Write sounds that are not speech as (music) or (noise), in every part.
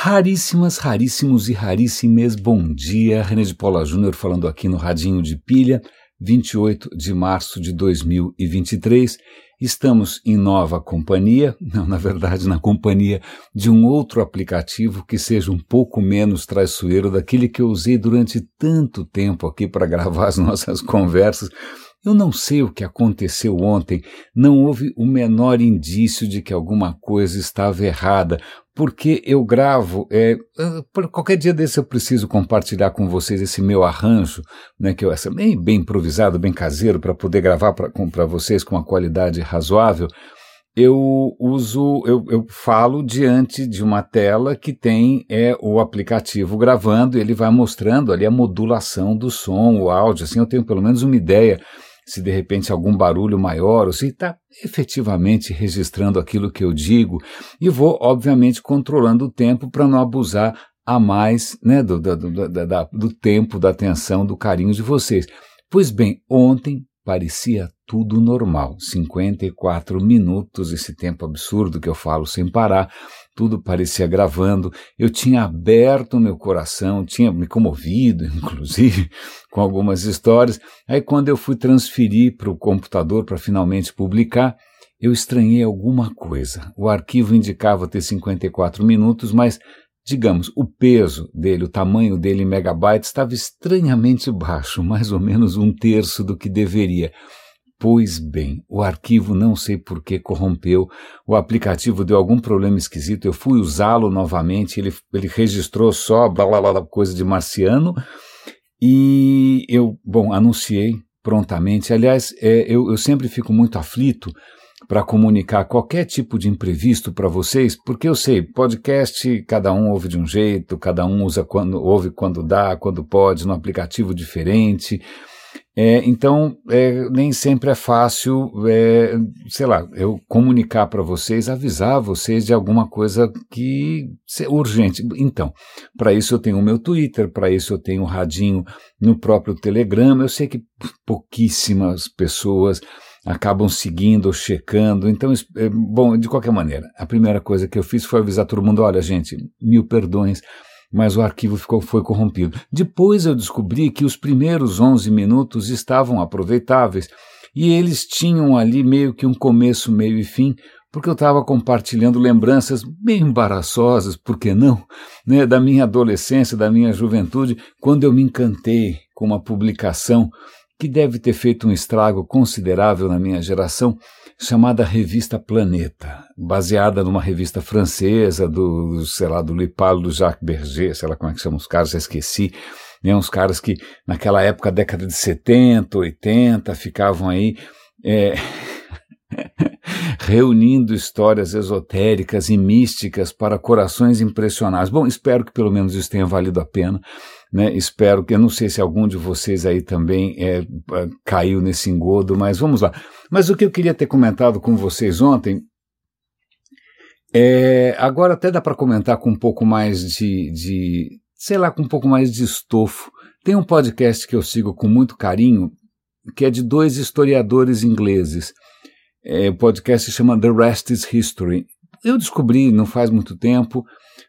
Raríssimas, raríssimos e raríssimes, bom dia. René de Paula Júnior falando aqui no Radinho de Pilha, 28 de março de 2023. Estamos em nova companhia, (laughs) não, na verdade, na companhia de um outro aplicativo que seja um pouco menos traiçoeiro daquele que eu usei durante tanto tempo aqui para (laughs) gravar as nossas conversas. Eu não sei o que aconteceu ontem, não houve o menor indício de que alguma coisa estava errada, porque eu gravo, é, por qualquer dia desse eu preciso compartilhar com vocês esse meu arranjo, né, que eu essa bem, bem improvisado, bem caseiro, para poder gravar para vocês com uma qualidade razoável. Eu uso, eu, eu falo diante de uma tela que tem é, o aplicativo gravando, ele vai mostrando ali a modulação do som, o áudio, assim eu tenho pelo menos uma ideia se de repente algum barulho maior, ou se está efetivamente registrando aquilo que eu digo, e vou, obviamente, controlando o tempo para não abusar a mais né, do, do, do, do tempo, da atenção, do carinho de vocês. Pois bem, ontem parecia tudo normal. 54 minutos, esse tempo absurdo que eu falo sem parar, tudo parecia gravando. Eu tinha aberto meu coração, tinha me comovido, (laughs) inclusive, com algumas histórias. Aí, quando eu fui transferir para o computador para finalmente publicar, eu estranhei alguma coisa. O arquivo indicava ter 54 minutos, mas, digamos, o peso dele, o tamanho dele em megabytes estava estranhamente baixo, (laughs) mais ou menos um terço do que deveria. Pois bem, o arquivo não sei por que corrompeu, o aplicativo deu algum problema esquisito, eu fui usá-lo novamente, ele, ele registrou só blá, blá, blá, coisa de marciano, e eu, bom, anunciei prontamente. Aliás, é, eu, eu sempre fico muito aflito para comunicar qualquer tipo de imprevisto para vocês, porque eu sei, podcast cada um ouve de um jeito, cada um usa quando ouve quando dá, quando pode, no aplicativo diferente. É, então, é, nem sempre é fácil, é, sei lá, eu comunicar para vocês, avisar vocês de alguma coisa que é urgente. Então, para isso eu tenho o meu Twitter, para isso eu tenho o radinho no próprio Telegram. Eu sei que pouquíssimas pessoas acabam seguindo ou checando. Então, é, bom, de qualquer maneira, a primeira coisa que eu fiz foi avisar todo mundo: olha, gente, mil perdões mas o arquivo ficou, foi corrompido. Depois eu descobri que os primeiros 11 minutos estavam aproveitáveis e eles tinham ali meio que um começo, meio e fim, porque eu estava compartilhando lembranças bem embaraçosas, por que não, né, da minha adolescência, da minha juventude, quando eu me encantei com uma publicação que deve ter feito um estrago considerável na minha geração, chamada Revista Planeta, baseada numa revista francesa do, sei lá, do Lipalo, do Jacques Berger, sei lá como é que chama os caras, já esqueci, né, uns caras que naquela época, década de 70, 80, ficavam aí é, (laughs) reunindo histórias esotéricas e místicas para corações impressionados. Bom, espero que pelo menos isso tenha valido a pena. Né? Espero que, eu não sei se algum de vocês aí também é, caiu nesse engodo, mas vamos lá. Mas o que eu queria ter comentado com vocês ontem, é, agora até dá para comentar com um pouco mais de, de, sei lá, com um pouco mais de estofo. Tem um podcast que eu sigo com muito carinho, que é de dois historiadores ingleses. É, o podcast se chama The Rest is History. Eu descobri não faz muito tempo,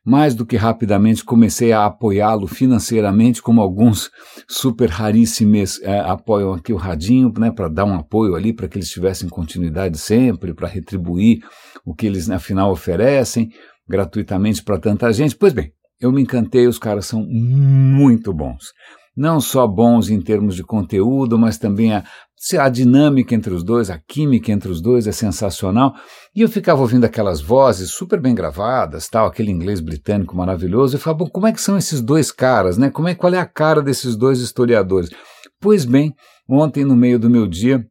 mais do que rapidamente comecei a apoiá-lo financeiramente, como alguns super raríssimos é, apoiam aqui o Radinho, né, para dar um apoio ali, para que eles tivessem continuidade sempre, para retribuir o que eles, afinal, oferecem gratuitamente para tanta gente. Pois bem, eu me encantei, os caras são muito bons não só bons em termos de conteúdo, mas também a, a dinâmica entre os dois, a química entre os dois é sensacional. E eu ficava ouvindo aquelas vozes super bem gravadas, tal, aquele inglês britânico maravilhoso, e falava, bom, como é que são esses dois caras, né? Como é, qual é a cara desses dois historiadores? Pois bem, ontem no meio do meu dia,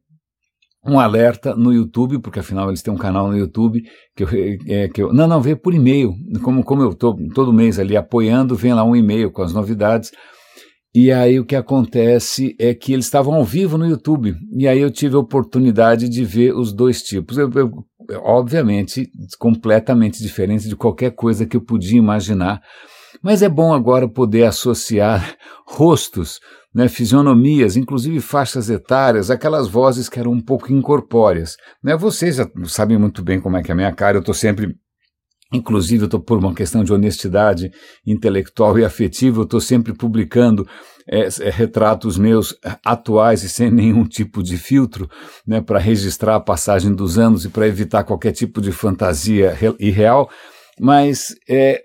um alerta no YouTube, porque afinal eles têm um canal no YouTube que eu, é, que eu não, não, veio por e-mail, como, como eu estou todo mês ali apoiando, vem lá um e-mail com as novidades, e aí o que acontece é que eles estavam ao vivo no YouTube. E aí eu tive a oportunidade de ver os dois tipos. Eu, eu, obviamente, completamente diferente de qualquer coisa que eu podia imaginar. Mas é bom agora poder associar (laughs) rostos, né, fisionomias, inclusive faixas etárias, aquelas vozes que eram um pouco incorpóreas. Né? Vocês já sabem muito bem como é que é a minha cara, eu estou sempre Inclusive, eu estou por uma questão de honestidade intelectual e afetiva, eu estou sempre publicando é, é, retratos meus atuais e sem nenhum tipo de filtro, né, para registrar a passagem dos anos e para evitar qualquer tipo de fantasia irreal. Mas é,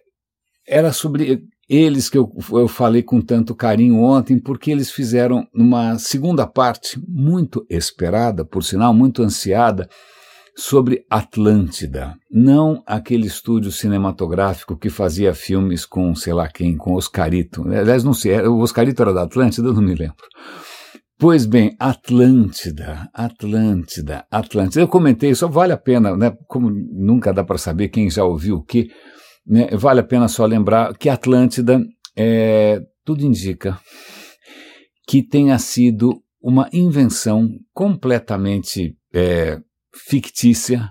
era sobre eles que eu, eu falei com tanto carinho ontem, porque eles fizeram uma segunda parte muito esperada, por sinal, muito ansiada sobre Atlântida, não aquele estúdio cinematográfico que fazia filmes com sei lá quem, com Oscarito. Aliás, não sei, o Oscarito era da Atlântida, não me lembro. Pois bem, Atlântida, Atlântida, Atlântida. Eu comentei, só vale a pena, né? Como nunca dá para saber quem já ouviu o que, né, vale a pena só lembrar que Atlântida, é, tudo indica que tenha sido uma invenção completamente é, fictícia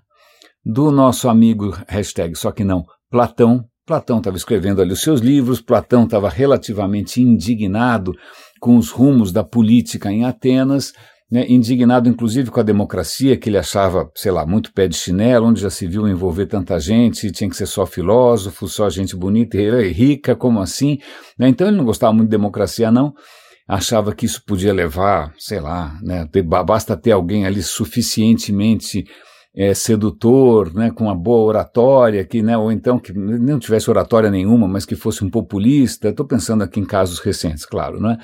do nosso amigo, hashtag só que não, Platão. Platão estava escrevendo ali os seus livros, Platão estava relativamente indignado com os rumos da política em Atenas, né, indignado inclusive com a democracia, que ele achava, sei lá, muito pé de chinelo, onde já se viu envolver tanta gente, tinha que ser só filósofo, só gente bonita e rica, como assim? Né, então ele não gostava muito de democracia, não achava que isso podia levar, sei lá, né, basta ter alguém ali suficientemente é, sedutor, né, com uma boa oratória, que, né, ou então que não tivesse oratória nenhuma, mas que fosse um populista. Estou pensando aqui em casos recentes, claro, né,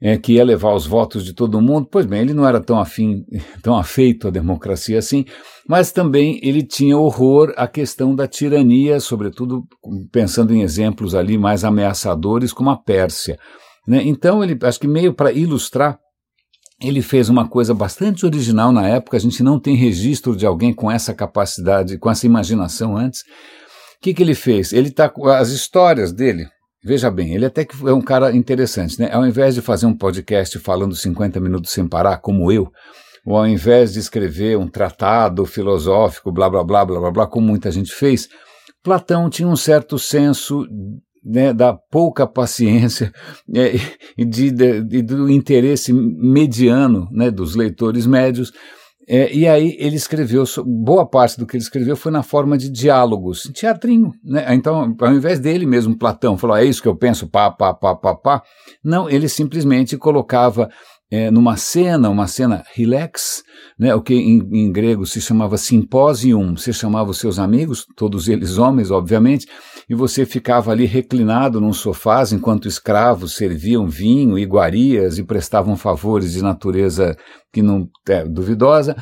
é, que ia levar os votos de todo mundo. Pois bem, ele não era tão afim, (laughs) tão afeito à democracia assim, mas também ele tinha horror à questão da tirania, sobretudo pensando em exemplos ali mais ameaçadores, como a Pérsia. Né? Então, ele, acho que meio para ilustrar, ele fez uma coisa bastante original na época, a gente não tem registro de alguém com essa capacidade, com essa imaginação antes. O que, que ele fez? Ele com as histórias dele. Veja bem, ele até que é um cara interessante, né? Ao invés de fazer um podcast falando 50 minutos sem parar, como eu, ou ao invés de escrever um tratado filosófico, blá blá blá blá blá, blá como muita gente fez, Platão tinha um certo senso né, da pouca paciência (laughs) é, e de, de, do interesse mediano né, dos leitores médios. É, e aí ele escreveu, boa parte do que ele escreveu foi na forma de diálogos, teatrinho. Né? Então, ao invés dele mesmo, Platão, falou, é isso que eu penso, pá, pá, pá, pá, pá. Não, ele simplesmente colocava é, numa cena, uma cena relax, né, o que em, em, grego se chamava simposium, você chamava os seus amigos, todos eles homens, obviamente, e você ficava ali reclinado num sofá enquanto escravos serviam vinho, iguarias e prestavam favores de natureza que não é duvidosa.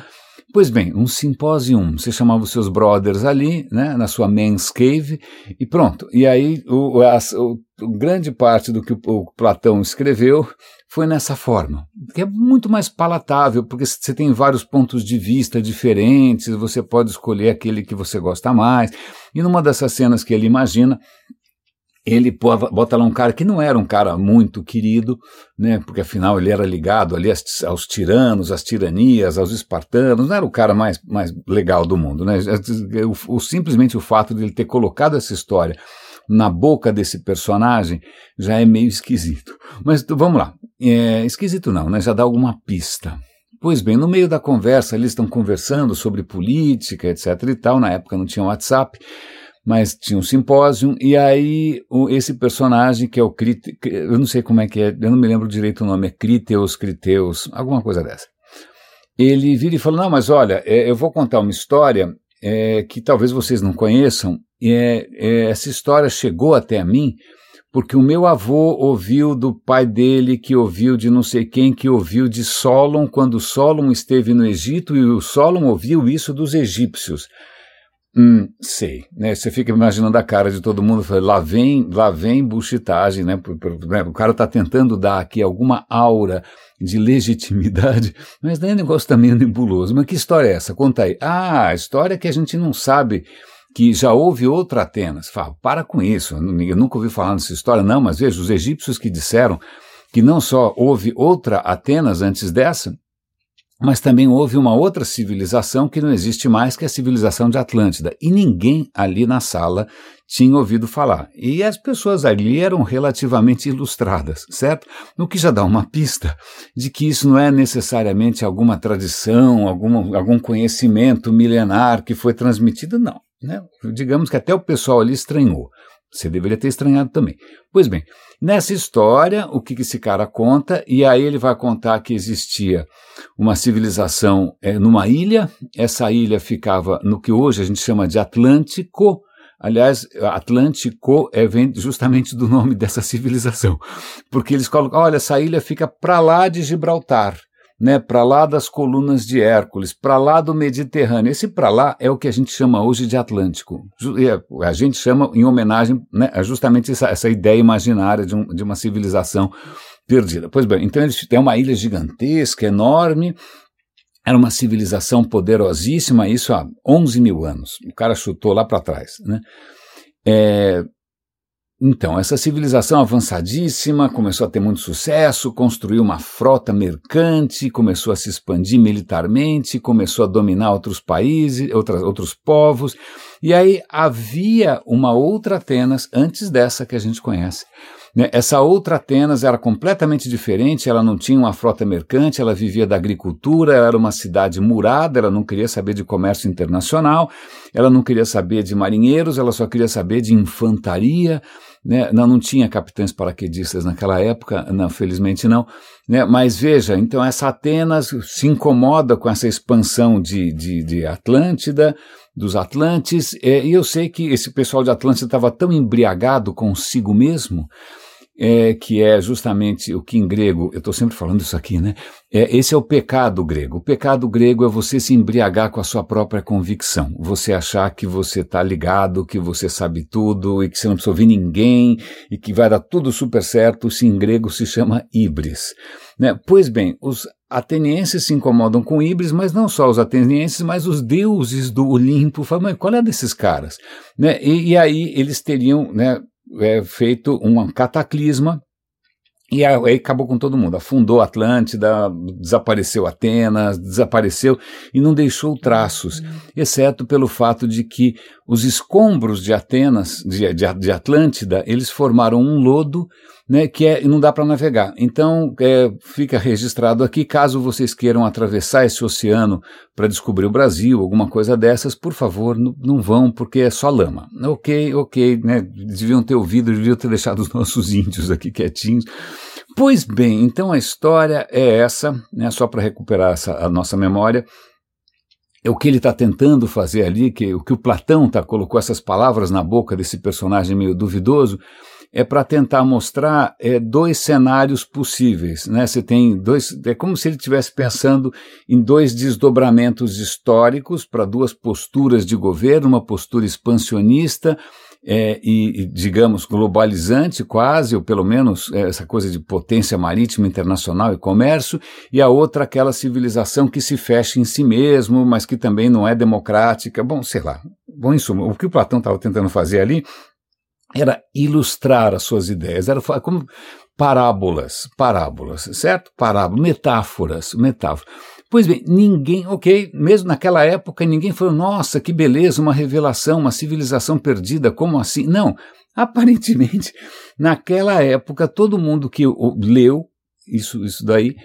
Pois bem, um simpósio, você chamava os seus brothers ali, né, na sua men's cave, e pronto. E aí, o, a, o, grande parte do que o, Platão escreveu foi nessa forma, que é muito mais palatável, porque você tem vários pontos de vista diferentes, você pode escolher aquele que você gosta mais. E numa dessas cenas que ele imagina, ele bota lá um cara que não era um cara muito querido, né, porque afinal ele era ligado ali aos tiranos, às tiranias, aos espartanos, não era o cara mais, mais legal do mundo. Né, o, o, simplesmente o fato de ele ter colocado essa história na boca desse personagem já é meio esquisito. Mas vamos lá, é, esquisito não, né, já dá alguma pista. Pois bem, no meio da conversa, eles estão conversando sobre política, etc e tal, na época não tinha WhatsApp, mas tinha um simpósio, e aí o, esse personagem que é o Crite, eu não sei como é que é, eu não me lembro direito o nome, é Criteus, Criteus, alguma coisa dessa. Ele vira e fala, não, mas olha, é, eu vou contar uma história é, que talvez vocês não conheçam, é, é, essa história chegou até mim porque o meu avô ouviu do pai dele, que ouviu de não sei quem, que ouviu de Solon, quando Solon esteve no Egito, e o Solon ouviu isso dos egípcios. Hum, sei, né? Você fica imaginando a cara de todo mundo, lá vem, lá vem buchitagem, né? né? O cara está tentando dar aqui alguma aura de legitimidade, (laughs) mas daí o negócio está meio nebuloso. Mas que história é essa? Conta aí. Ah, a história é que a gente não sabe que já houve outra Atenas. Fala, para com isso, eu nunca ouvi falar nessa história, não, mas veja, os egípcios que disseram que não só houve outra Atenas antes dessa, mas também houve uma outra civilização que não existe mais, que é a civilização de Atlântida. E ninguém ali na sala tinha ouvido falar. E as pessoas ali eram relativamente ilustradas, certo? O que já dá uma pista de que isso não é necessariamente alguma tradição, algum conhecimento milenar que foi transmitido, não. Né? Digamos que até o pessoal ali estranhou. Você deveria ter estranhado também. Pois bem, nessa história, o que esse cara conta? E aí ele vai contar que existia uma civilização é, numa ilha, essa ilha ficava no que hoje a gente chama de Atlântico. Aliás, Atlântico é, vem justamente do nome (laughs) dessa civilização, porque eles colocam, olha, essa ilha fica para lá de Gibraltar né, para lá das colunas de Hércules, para lá do Mediterrâneo. Esse para lá é o que a gente chama hoje de Atlântico. É, a gente chama em homenagem né, a justamente essa, essa ideia imaginária de, um, de, uma civilização perdida. Pois bem, então eles têm uma ilha gigantesca, enorme. Era uma civilização poderosíssima, isso há 11 mil anos. O cara chutou lá para trás. Né? É, então, essa civilização avançadíssima começou a ter muito sucesso, construiu uma frota mercante, começou a se expandir militarmente, começou a dominar outros países, outras, outros povos. E aí havia uma outra Atenas antes dessa que a gente conhece. Né? Essa outra Atenas era completamente diferente, ela não tinha uma frota mercante, ela vivia da agricultura, ela era uma cidade murada, ela não queria saber de comércio internacional, ela não queria saber de marinheiros, ela só queria saber de infantaria, né? Não, não tinha capitães paraquedistas naquela época, não, felizmente não. Né? Mas veja, então essa Atenas se incomoda com essa expansão de, de, de Atlântida, dos Atlantes, é, e eu sei que esse pessoal de Atlântida estava tão embriagado consigo mesmo é, que é justamente o que em grego, eu estou sempre falando isso aqui, né? É, esse é o pecado grego. O pecado grego é você se embriagar com a sua própria convicção. Você achar que você está ligado, que você sabe tudo e que você não precisa ouvir ninguém e que vai dar tudo super certo. Isso em grego se chama ibris. Né? Pois bem, os atenienses se incomodam com ibris, mas não só os atenienses, mas os deuses do Olimpo. Falam, qual é desses caras? Né? E, e aí eles teriam, né? É, feito um cataclisma e aí acabou com todo mundo. Afundou a Atlântida, desapareceu Atenas, desapareceu e não deixou traços, exceto pelo fato de que os escombros de Atenas, de, de, de Atlântida, eles formaram um lodo né, que é, não dá para navegar. Então, é, fica registrado aqui, caso vocês queiram atravessar esse oceano para descobrir o Brasil, alguma coisa dessas, por favor, não vão, porque é só lama. Ok, ok, né, deviam ter ouvido, deviam ter deixado os (laughs) nossos índios aqui quietinhos. Pois bem, então a história é essa, né, só para recuperar essa, a nossa memória. É o que ele está tentando fazer ali, que o que o Platão tá, colocou essas palavras na boca desse personagem meio duvidoso, é para tentar mostrar é, dois cenários possíveis. Né? Você tem dois. É como se ele estivesse pensando em dois desdobramentos históricos para duas posturas de governo, uma postura expansionista. É, e, digamos, globalizante quase, ou pelo menos é, essa coisa de potência marítima internacional e comércio, e a outra aquela civilização que se fecha em si mesmo, mas que também não é democrática. Bom, sei lá. Bom, em suma, o que o Platão estava tentando fazer ali era ilustrar as suas ideias, era como parábolas, parábolas, certo? Parábolas, metáforas, metáforas. Pois bem, ninguém, ok, mesmo naquela época, ninguém falou, nossa, que beleza, uma revelação, uma civilização perdida, como assim? Não, aparentemente, (laughs) naquela época, todo mundo que leu isso, isso daí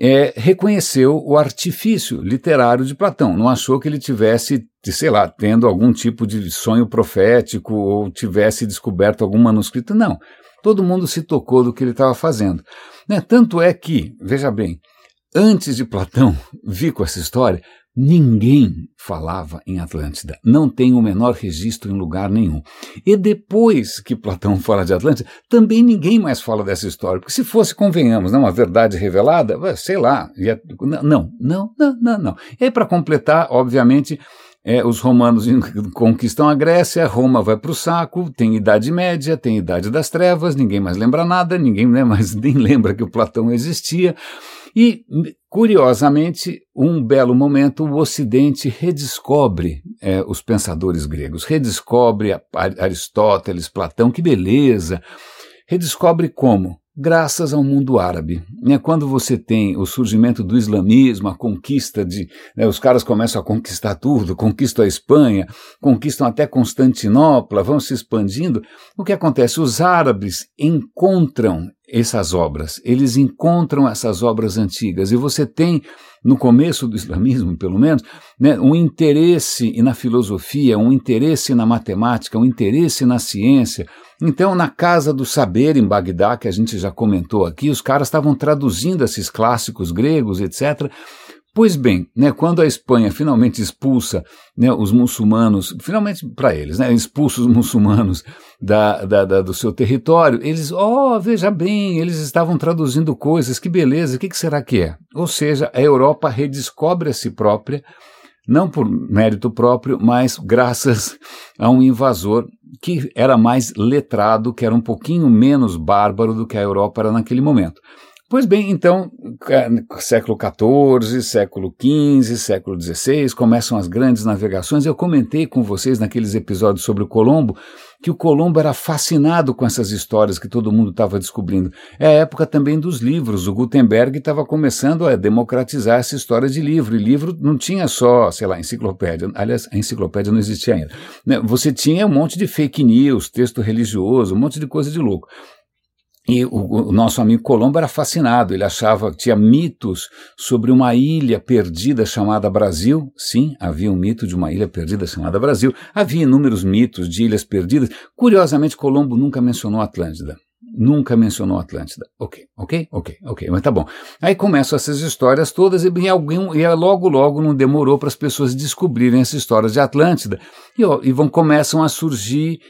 é, reconheceu o artifício literário de Platão. Não achou que ele tivesse, sei lá, tendo algum tipo de sonho profético ou tivesse descoberto algum manuscrito. Não. Todo mundo se tocou do que ele estava fazendo. Né? Tanto é que, veja bem, antes de Platão vir com essa história, Ninguém falava em Atlântida, não tem o menor registro em lugar nenhum. E depois que Platão fala de Atlântida, também ninguém mais fala dessa história, porque se fosse, convenhamos, não, uma verdade revelada, sei lá, ia, não, não, não, não, não. E aí, para completar, obviamente, é, os romanos (laughs) conquistam a Grécia, Roma vai para o saco, tem Idade Média, tem Idade das Trevas, ninguém mais lembra nada, ninguém né, (laughs) mais nem lembra que o Platão existia. E, curiosamente, um belo momento, o Ocidente redescobre é, os pensadores gregos, redescobre Aristóteles, Platão, que beleza! Redescobre como? Graças ao mundo árabe. Né? Quando você tem o surgimento do islamismo, a conquista de. Né, os caras começam a conquistar tudo, conquistam a Espanha, conquistam até Constantinopla, vão se expandindo. O que acontece? Os árabes encontram essas obras, eles encontram essas obras antigas e você tem no começo do islamismo, pelo menos, né, um interesse na filosofia, um interesse na matemática, um interesse na ciência. Então, na Casa do Saber, em Bagdá, que a gente já comentou aqui, os caras estavam traduzindo esses clássicos gregos, etc., Pois bem, né, quando a Espanha finalmente expulsa né, os muçulmanos, finalmente para eles, né, expulsa os muçulmanos da, da, da, do seu território, eles, oh, veja bem, eles estavam traduzindo coisas, que beleza, o que, que será que é? Ou seja, a Europa redescobre a si própria, não por mérito próprio, mas graças a um invasor que era mais letrado, que era um pouquinho menos bárbaro do que a Europa era naquele momento. Pois bem, então, século XIV, século XV, século XVI, começam as grandes navegações. Eu comentei com vocês naqueles episódios sobre o Colombo que o Colombo era fascinado com essas histórias que todo mundo estava descobrindo. É a época também dos livros. O Gutenberg estava começando a democratizar essa história de livro. E livro não tinha só, sei lá, enciclopédia. Aliás, a enciclopédia não existia ainda. Né, você tinha um monte de fake news, texto religioso, um monte de coisa de louco. E o, o, nosso amigo Colombo era fascinado, ele achava que tinha mitos sobre uma ilha perdida chamada Brasil. Sim, havia um mito de uma ilha perdida chamada Brasil. Havia inúmeros mitos de ilhas perdidas. Curiosamente, Colombo nunca mencionou Atlântida. Nunca mencionou Atlântida. Ok, ok, ok, ok, mas tá bom. Aí começam essas histórias todas e, alguém, e logo, logo não demorou para as pessoas descobrirem essas histórias de Atlântida. E, ó, e vão, começam a surgir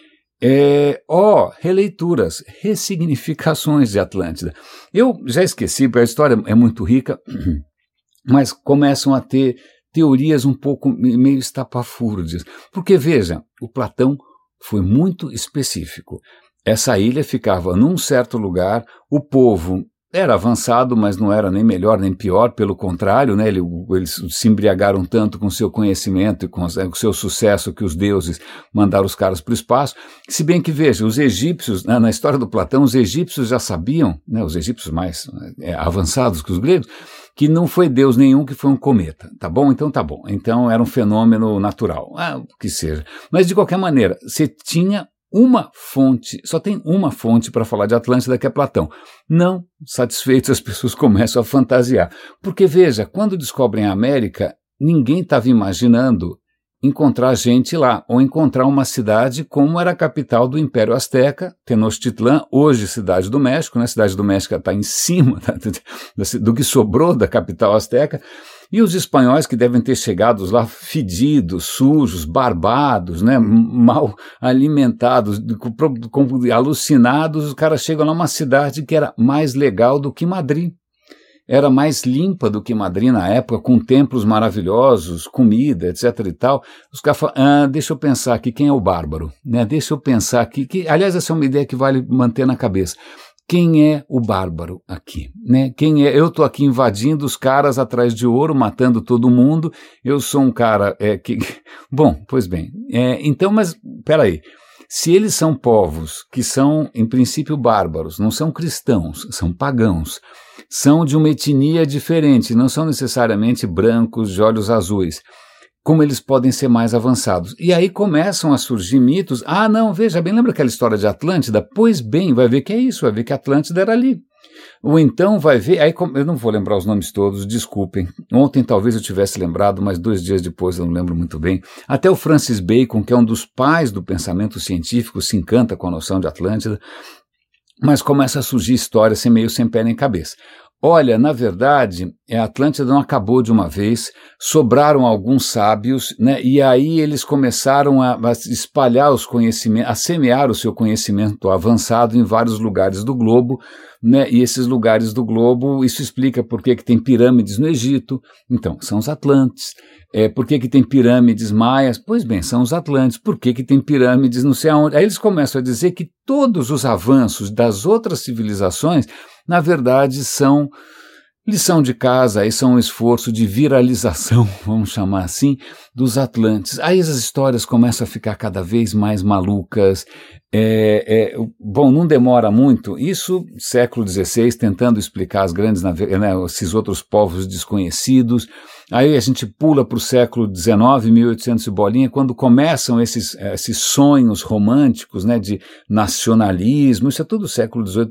é, ó, oh, releituras, ressignificações de Atlântida. Eu já esqueci, porque a história é muito rica, (clears throat) mas começam a ter teorias um pouco meio estapafúrdias. Porque, veja, o Platão foi muito específico. Essa ilha ficava num certo lugar, o povo era avançado, mas não era nem melhor nem pior, pelo contrário, né? eles se embriagaram tanto com seu conhecimento e com o seu sucesso que os deuses mandaram os caras para o espaço. Se bem que, veja, os egípcios, na, na história do Platão, os egípcios já sabiam, né, os egípcios mais é, avançados que os gregos, que não foi Deus nenhum que foi um cometa, tá bom? Então tá bom. Então era um fenômeno natural, ah, que seja. Mas de qualquer maneira, você tinha uma fonte, só tem uma fonte para falar de Atlântida, que é Platão. Não satisfeitos, as pessoas começam a fantasiar. Porque, veja, quando descobrem a América, ninguém estava imaginando encontrar gente lá, ou encontrar uma cidade como era a capital do Império Azteca, Tenochtitlan, hoje cidade do México, né? A cidade do México está em cima (laughs) do que sobrou da capital azteca, e os espanhóis que devem ter chegado lá fedidos, sujos, barbados, né, mal alimentados, alucinados, os caras chegam lá uma cidade que era mais legal do que Madrid. Era mais limpa do que Madrid na época, com templos maravilhosos, comida, etc e tal. Os caras falam, ah, deixa eu pensar aqui quem é o bárbaro, né? Deixa eu pensar aqui, que, aliás, essa é uma ideia que vale manter na cabeça quem é o bárbaro aqui, né? Quem é? Eu estou aqui invadindo os caras atrás de ouro, matando todo mundo. Eu sou um cara é, que, (laughs) bom, pois bem. É, então, mas peraí. Se eles são povos que são, em princípio, bárbaros, não são cristãos, são pagãos, são de uma etnia diferente, não são necessariamente brancos de olhos azuis como eles podem ser mais avançados. E aí começam a surgir mitos. Ah, não, veja bem, lembra aquela história de Atlântida? Pois bem, vai ver que é isso, vai ver que Atlântida era ali. Ou então vai ver, aí eu não vou lembrar os nomes todos, desculpem. Ontem talvez eu tivesse lembrado, mas dois dias depois eu não lembro muito bem. Até o Francis Bacon, que é um dos pais do pensamento científico, se encanta com a noção de Atlântida, mas começa a surgir histórias sem meio sem pé nem cabeça. Olha, na verdade, a Atlântida não acabou de uma vez, sobraram alguns sábios, né, e aí eles começaram a, a, espalhar os conhecimentos, a semear o seu conhecimento avançado em vários lugares do globo, né, e esses lugares do globo, isso explica por que, que tem pirâmides no Egito, então, são os Atlantes. É, por que, que tem pirâmides maias? Pois bem, são os Atlantes. Por que, que tem pirâmides não sei aonde? Aí eles começam a dizer que todos os avanços das outras civilizações na verdade são lição de casa, aí são um esforço de viralização, (laughs) vamos chamar assim, dos Atlantes. Aí as histórias começam a ficar cada vez mais malucas. É, é, bom, não demora muito. Isso, século XVI, tentando explicar as grandes, né, esses outros povos desconhecidos. Aí a gente pula para o século XIX, 1800 e bolinha, quando começam esses, esses sonhos românticos né, de nacionalismo. Isso é tudo século XIX,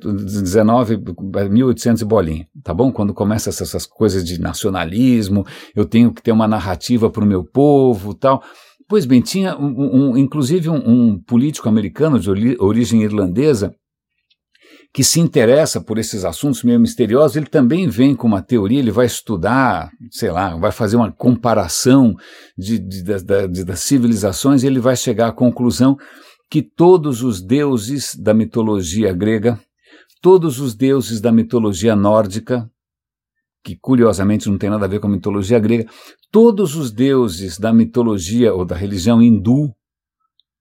1800 e bolinha, tá bom? Quando começam essas, essas coisas de nacionalismo, eu tenho que ter uma narrativa para o meu povo tal. Pois bem, tinha um, um inclusive um, um, político americano de origem irlandesa que se interessa por esses assuntos meio misteriosos, ele também vem com uma teoria, ele vai estudar, sei lá, vai fazer uma comparação de, de, de, de das civilizações e ele vai chegar à conclusão que todos os deuses da mitologia grega, todos os deuses da mitologia nórdica, que curiosamente não tem nada a ver com a mitologia grega, todos os deuses da mitologia ou da religião hindu,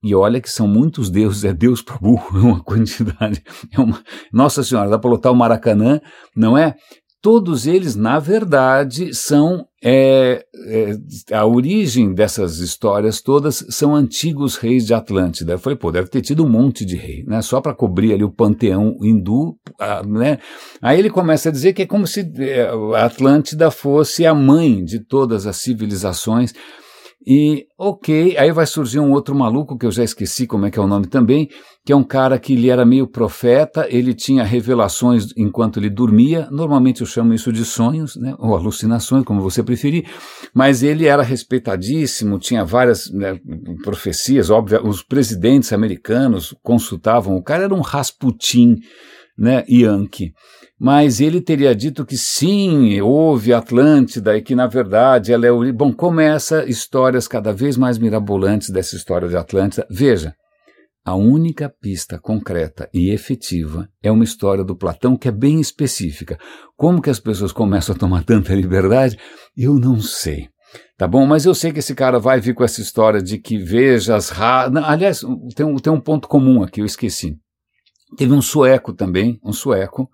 e olha que são muitos deuses, é Deus para burro, (laughs) é uma quantidade. É uma, Nossa Senhora, dá para lotar o Maracanã, não é? Todos eles, na verdade, são. É, é, a origem dessas histórias todas são antigos reis de Atlântida. Eu falei, pô, deve ter tido um monte de rei, né? Só para cobrir ali o panteão hindu, né? Aí ele começa a dizer que é como se é, Atlântida fosse a mãe de todas as civilizações. E, ok, aí vai surgir um outro maluco, que eu já esqueci como é que é o nome também, que é um cara que ele era meio profeta, ele tinha revelações enquanto ele dormia, normalmente eu chamo isso de sonhos, né, ou alucinações, como você preferir, mas ele era respeitadíssimo, tinha várias né, profecias, óbvio, os presidentes americanos consultavam, o cara era um Rasputin, né, Yankee mas ele teria dito que sim, houve Atlântida e que na verdade ela é o. Bom, começa histórias cada vez mais mirabolantes dessa história de Atlântida. Veja, a única pista concreta e efetiva é uma história do Platão que é bem específica. Como que as pessoas começam a tomar tanta liberdade? Eu não sei. Tá bom? Mas eu sei que esse cara vai vir com essa história de que veja as ra... Aliás, tem um, tem um ponto comum aqui, eu esqueci. Teve um sueco também, um sueco,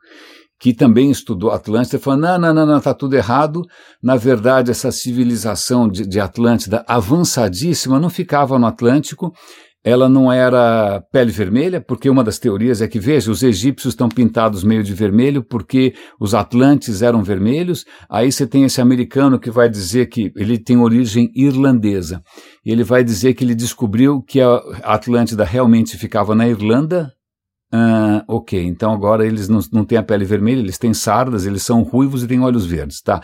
que também estudou Atlântida, falou: não, não, não, não, está tudo errado. Na verdade, essa civilização de, de Atlântida avançadíssima não ficava no Atlântico, ela não era pele vermelha, porque uma das teorias é que, veja, os egípcios estão pintados meio de vermelho porque os atlantes eram vermelhos. Aí você tem esse americano que vai dizer que ele tem origem irlandesa. Ele vai dizer que ele descobriu que a Atlântida realmente ficava na Irlanda, Uh, ok, então agora eles não, não têm a pele vermelha, eles têm sardas, eles são ruivos e têm olhos verdes, tá?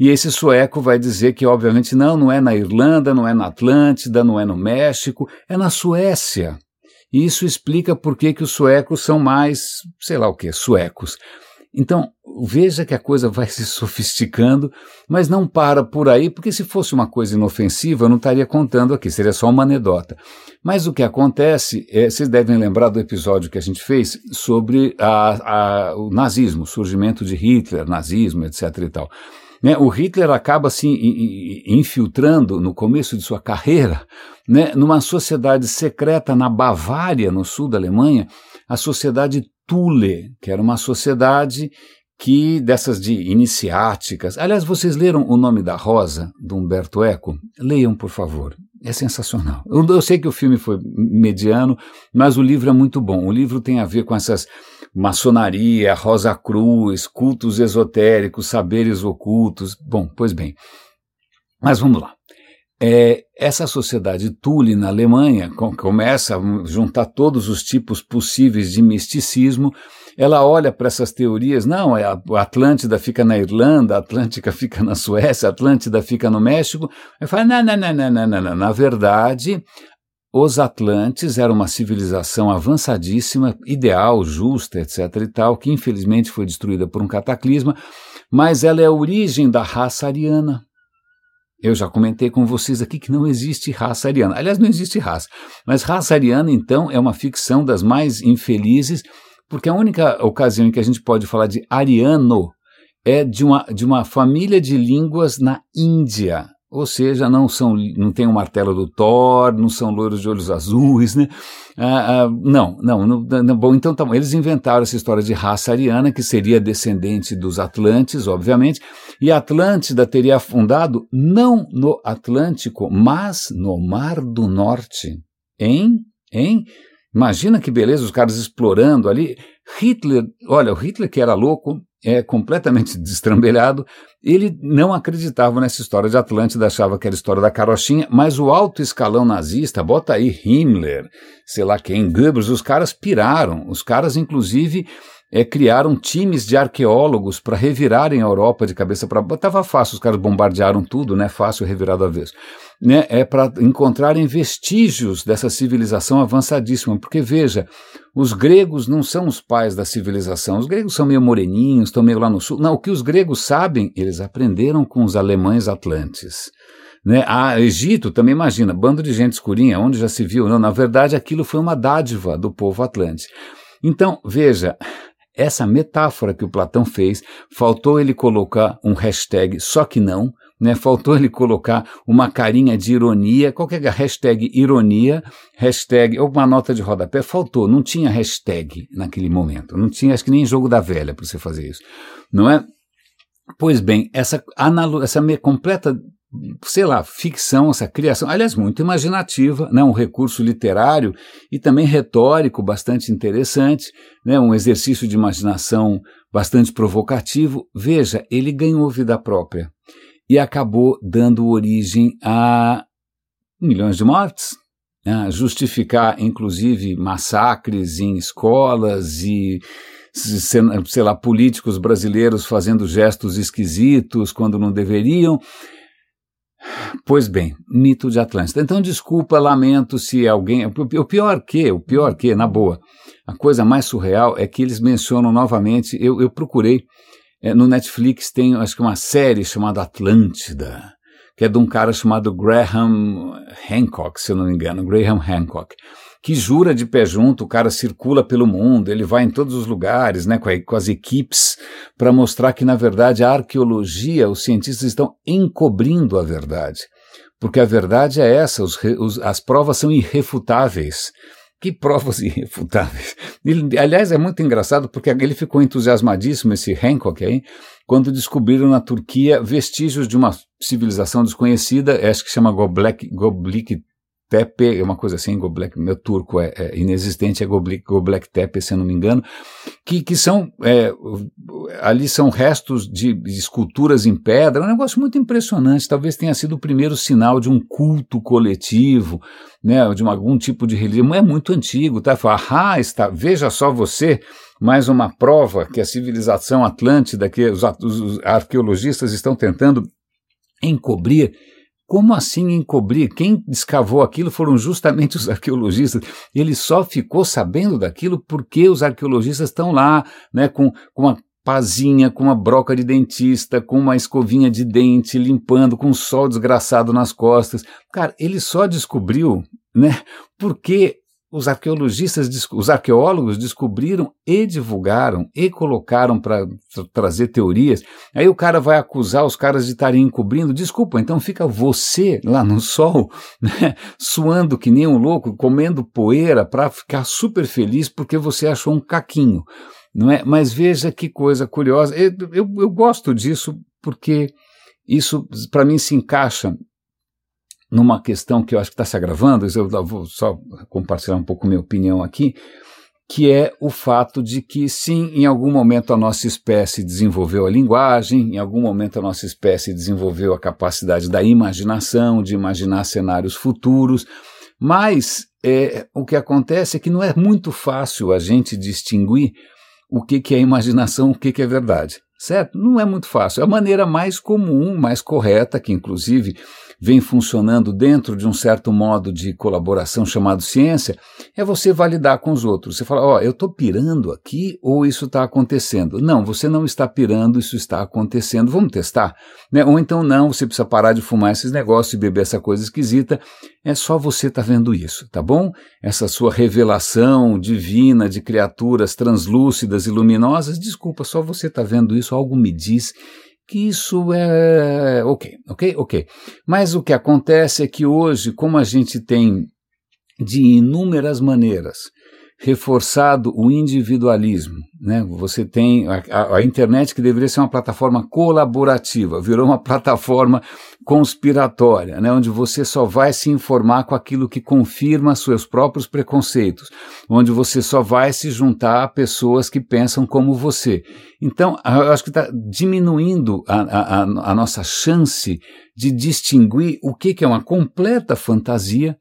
E esse sueco vai dizer que, obviamente, não, não é na Irlanda, não é na Atlântida, não é no México, é na Suécia. E isso explica por que, que os suecos são mais, sei lá o que, suecos. Então, veja que a coisa vai se sofisticando, mas não para por aí, porque se fosse uma coisa inofensiva, eu não estaria contando aqui, seria só uma anedota. Mas o que acontece, é, vocês devem lembrar do episódio que a gente fez sobre a, a, o nazismo, o surgimento de Hitler, nazismo, etc. e tal. Né, o Hitler acaba se infiltrando no começo de sua carreira né, numa sociedade secreta na Bavária, no sul da Alemanha, a sociedade Thule, que era uma sociedade que dessas de iniciáticas. Aliás, vocês leram O Nome da Rosa, do Humberto Eco? Leiam, por favor. É sensacional. Eu, eu, sei que o filme foi mediano, mas o livro é muito bom. O livro tem a ver com essas maçonaria, Rosa Cruz, cultos esotéricos, saberes ocultos. Bom, pois bem. Mas vamos lá. É, essa sociedade Thule na Alemanha com, começa a juntar todos os tipos possíveis de misticismo. Ela olha para essas teorias, não, é a, Atlântida fica na Irlanda, a Atlântica (laughs) fica na Suécia, a Atlântida fica no México. Aí fala, não, não, não, não, não, não. Na verdade, os Atlantes eram uma civilização avançadíssima, ideal, justa, etc. e tal, que infelizmente foi destruída por um cataclisma, mas ela é a origem da raça ariana. Eu já comentei com vocês aqui que não existe raça ariana. Aliás, não existe raça. Mas raça ariana, então, é uma ficção das mais infelizes, porque a única ocasião em que a gente pode falar de ariano é de uma, de uma família de línguas na Índia. Ou seja, não são, não tem o martelo do Thor, não são loiros de olhos azuis, né? Ah, ah, não, não, não, Bom, então tá, eles inventaram essa história de raça ariana, que seria descendente dos Atlantes, obviamente, e Atlântida teria afundado não no Atlântico, mas no Mar do Norte, em, em Imagina que beleza os caras explorando ali. Hitler, olha, o Hitler que era louco, é completamente (laughs) destrambelhado, ele não acreditava nessa história de Atlântida, achava que era história da carochinha, mas o alto escalão nazista, bota aí Himmler, sei lá quem, Goebbels, os caras piraram, os caras inclusive é, criaram times de arqueólogos para revirarem a Europa de cabeça para baixo. Fácil, os caras bombardearam tudo, né? Fácil revirar do avesso. Né? É para encontrarem vestígios dessa civilização avançadíssima. Porque, veja, os gregos não são os pais da civilização. Os gregos são meio moreninhos, estão meio lá no sul. Não, o que os gregos sabem, eles aprenderam com os alemães atlantes. Né? A Egito, também imagina, bando de gente escurinha, onde já se viu. Não, na verdade, aquilo foi uma dádiva do povo atlante. Então, veja, essa metáfora que o Platão fez, faltou ele colocar um hashtag só que não, né? Faltou ele colocar uma carinha de ironia, qualquer hashtag ironia, hashtag ou uma nota de rodapé, faltou, não tinha hashtag naquele momento, não tinha, acho que nem jogo da velha para você fazer isso, não é? Pois bem, essa, essa completa sei lá, ficção, essa criação, aliás, muito imaginativa, né, um recurso literário e também retórico bastante interessante, né, um exercício de imaginação bastante provocativo. Veja, ele ganhou vida própria e acabou dando origem a milhões de mortes, né, justificar inclusive massacres em escolas e sei lá, políticos brasileiros fazendo gestos esquisitos quando não deveriam. Pois bem, mito de Atlântida. Então, desculpa, lamento se alguém. O pior que, o pior que, na boa, a coisa mais surreal é que eles mencionam novamente. Eu, eu procurei, é, no Netflix tem, acho que uma série chamada Atlântida, que é de um cara chamado Graham Hancock, se eu não me engano, Graham Hancock que jura de pé junto, o cara circula pelo mundo, ele vai em todos os lugares, né, com, a, com as equipes, para mostrar que, na verdade, a arqueologia, os cientistas estão encobrindo a verdade. Porque a verdade é essa, os, os, as provas são irrefutáveis. Que provas (laughs) irrefutáveis. Ele, aliás, é muito engraçado porque ele ficou entusiasmadíssimo, esse Hancock aí, quando descobriram na Turquia vestígios de uma civilização desconhecida, acho que chama Goblik, Goblik Tepe, é uma coisa assim, Goblek, meu turco é, é inexistente, é Goblek, Goblek Tepe, se eu não me engano, que, que são, é, ali são restos de, de, esculturas em pedra, é um negócio muito impressionante, talvez tenha sido o primeiro sinal de um culto coletivo, né, de uma, algum tipo de religião, é muito antigo, tá? Fala, ah, está, veja só você, mais uma prova que a civilização atlântida, que os, os arqueologistas estão tentando encobrir, como assim encobrir? Quem escavou aquilo foram justamente os (laughs) arqueologistas. Ele só ficou sabendo daquilo porque os arqueologistas estão lá, né, com, com uma pazinha, com uma broca de dentista, com uma escovinha de dente, limpando, com um sol desgraçado nas costas. Cara, ele só descobriu, né, porque os arqueologistas, os arqueólogos descobriram e divulgaram e colocaram para trazer teorias. Aí o cara vai acusar os caras de estarem encobrindo. Desculpa, então fica você lá no sol, (laughs) né, suando que nem um louco, comendo poeira para ficar super feliz porque você achou um caquinho. Não é? Mas veja que coisa curiosa. Eu, eu, eu gosto disso porque isso, para mim, se encaixa numa questão que eu acho que está se agravando, eu vou só compartilhar um pouco minha opinião aqui, que é o fato de que, sim, em algum momento a nossa espécie desenvolveu a linguagem, em algum momento a nossa espécie desenvolveu a capacidade da imaginação, de imaginar cenários futuros, mas é, o que acontece é que não é muito fácil a gente distinguir o que, que é imaginação, o que, que é verdade. Certo? Não é muito fácil. A maneira mais comum, mais correta, que inclusive vem funcionando dentro de um certo modo de colaboração chamado ciência, é você validar com os outros. Você fala, ó, oh, eu estou pirando aqui ou isso está acontecendo? Não, você não está pirando, isso está acontecendo. Vamos testar? Né? Ou então não, você precisa parar de fumar esses negócios e beber essa coisa esquisita. É só você estar tá vendo isso, tá bom? Essa sua revelação divina de criaturas translúcidas e luminosas, desculpa, só você está vendo isso, algo me diz que isso é ok, ok, ok. Mas o que acontece é que hoje, como a gente tem de inúmeras maneiras reforçado o individualismo. Né? Você tem a, a, internet que deveria ser uma plataforma colaborativa, virou uma (laughs) plataforma conspiratória, né? onde você só vai se informar com aquilo que confirma seus próprios preconceitos, onde você só vai se juntar a pessoas que pensam como você. Então, eu acho que está diminuindo a, a, a nossa chance de distinguir o que, que é uma completa fantasia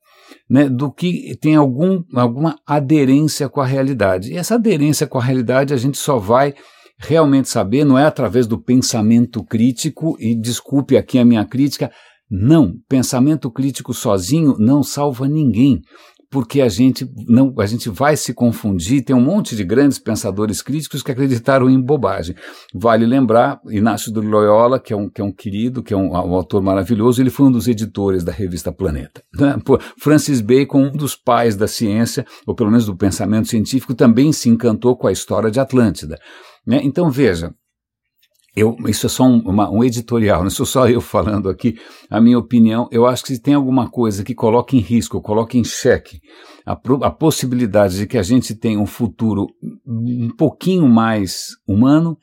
né, do que tem algum, alguma aderência com a realidade. E essa aderência com a realidade a gente só vai realmente saber, não é através do pensamento crítico, e desculpe aqui a minha crítica, não, pensamento crítico sozinho não salva ninguém porque a gente não, a gente vai se confundir. Tem um monte de grandes pensadores críticos que acreditaram em bobagem. Vale lembrar Inácio de Loyola, que é um, que é um querido, que é um, um autor maravilhoso, ele foi um dos editores da revista Planeta. Né? Francis Bacon, um dos pais da ciência, ou pelo menos do pensamento científico, também se encantou com a história de Atlântida. Né? Então veja, eu, isso é só um, uma, um editorial, (laughs) não sou só eu falando aqui a minha opinião. Eu acho que se tem alguma coisa que coloque em risco, coloque em xeque a, a possibilidade de que a gente tenha um futuro um pouquinho mais humano,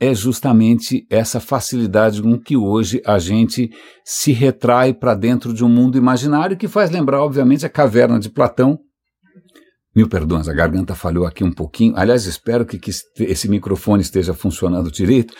é justamente essa facilidade com que hoje a gente se retrai para dentro de um mundo imaginário que faz lembrar, obviamente, a caverna de Platão. Mil perdões, a garganta falhou aqui um pouquinho. Aliás, espero que, que esse microfone esteja funcionando direito.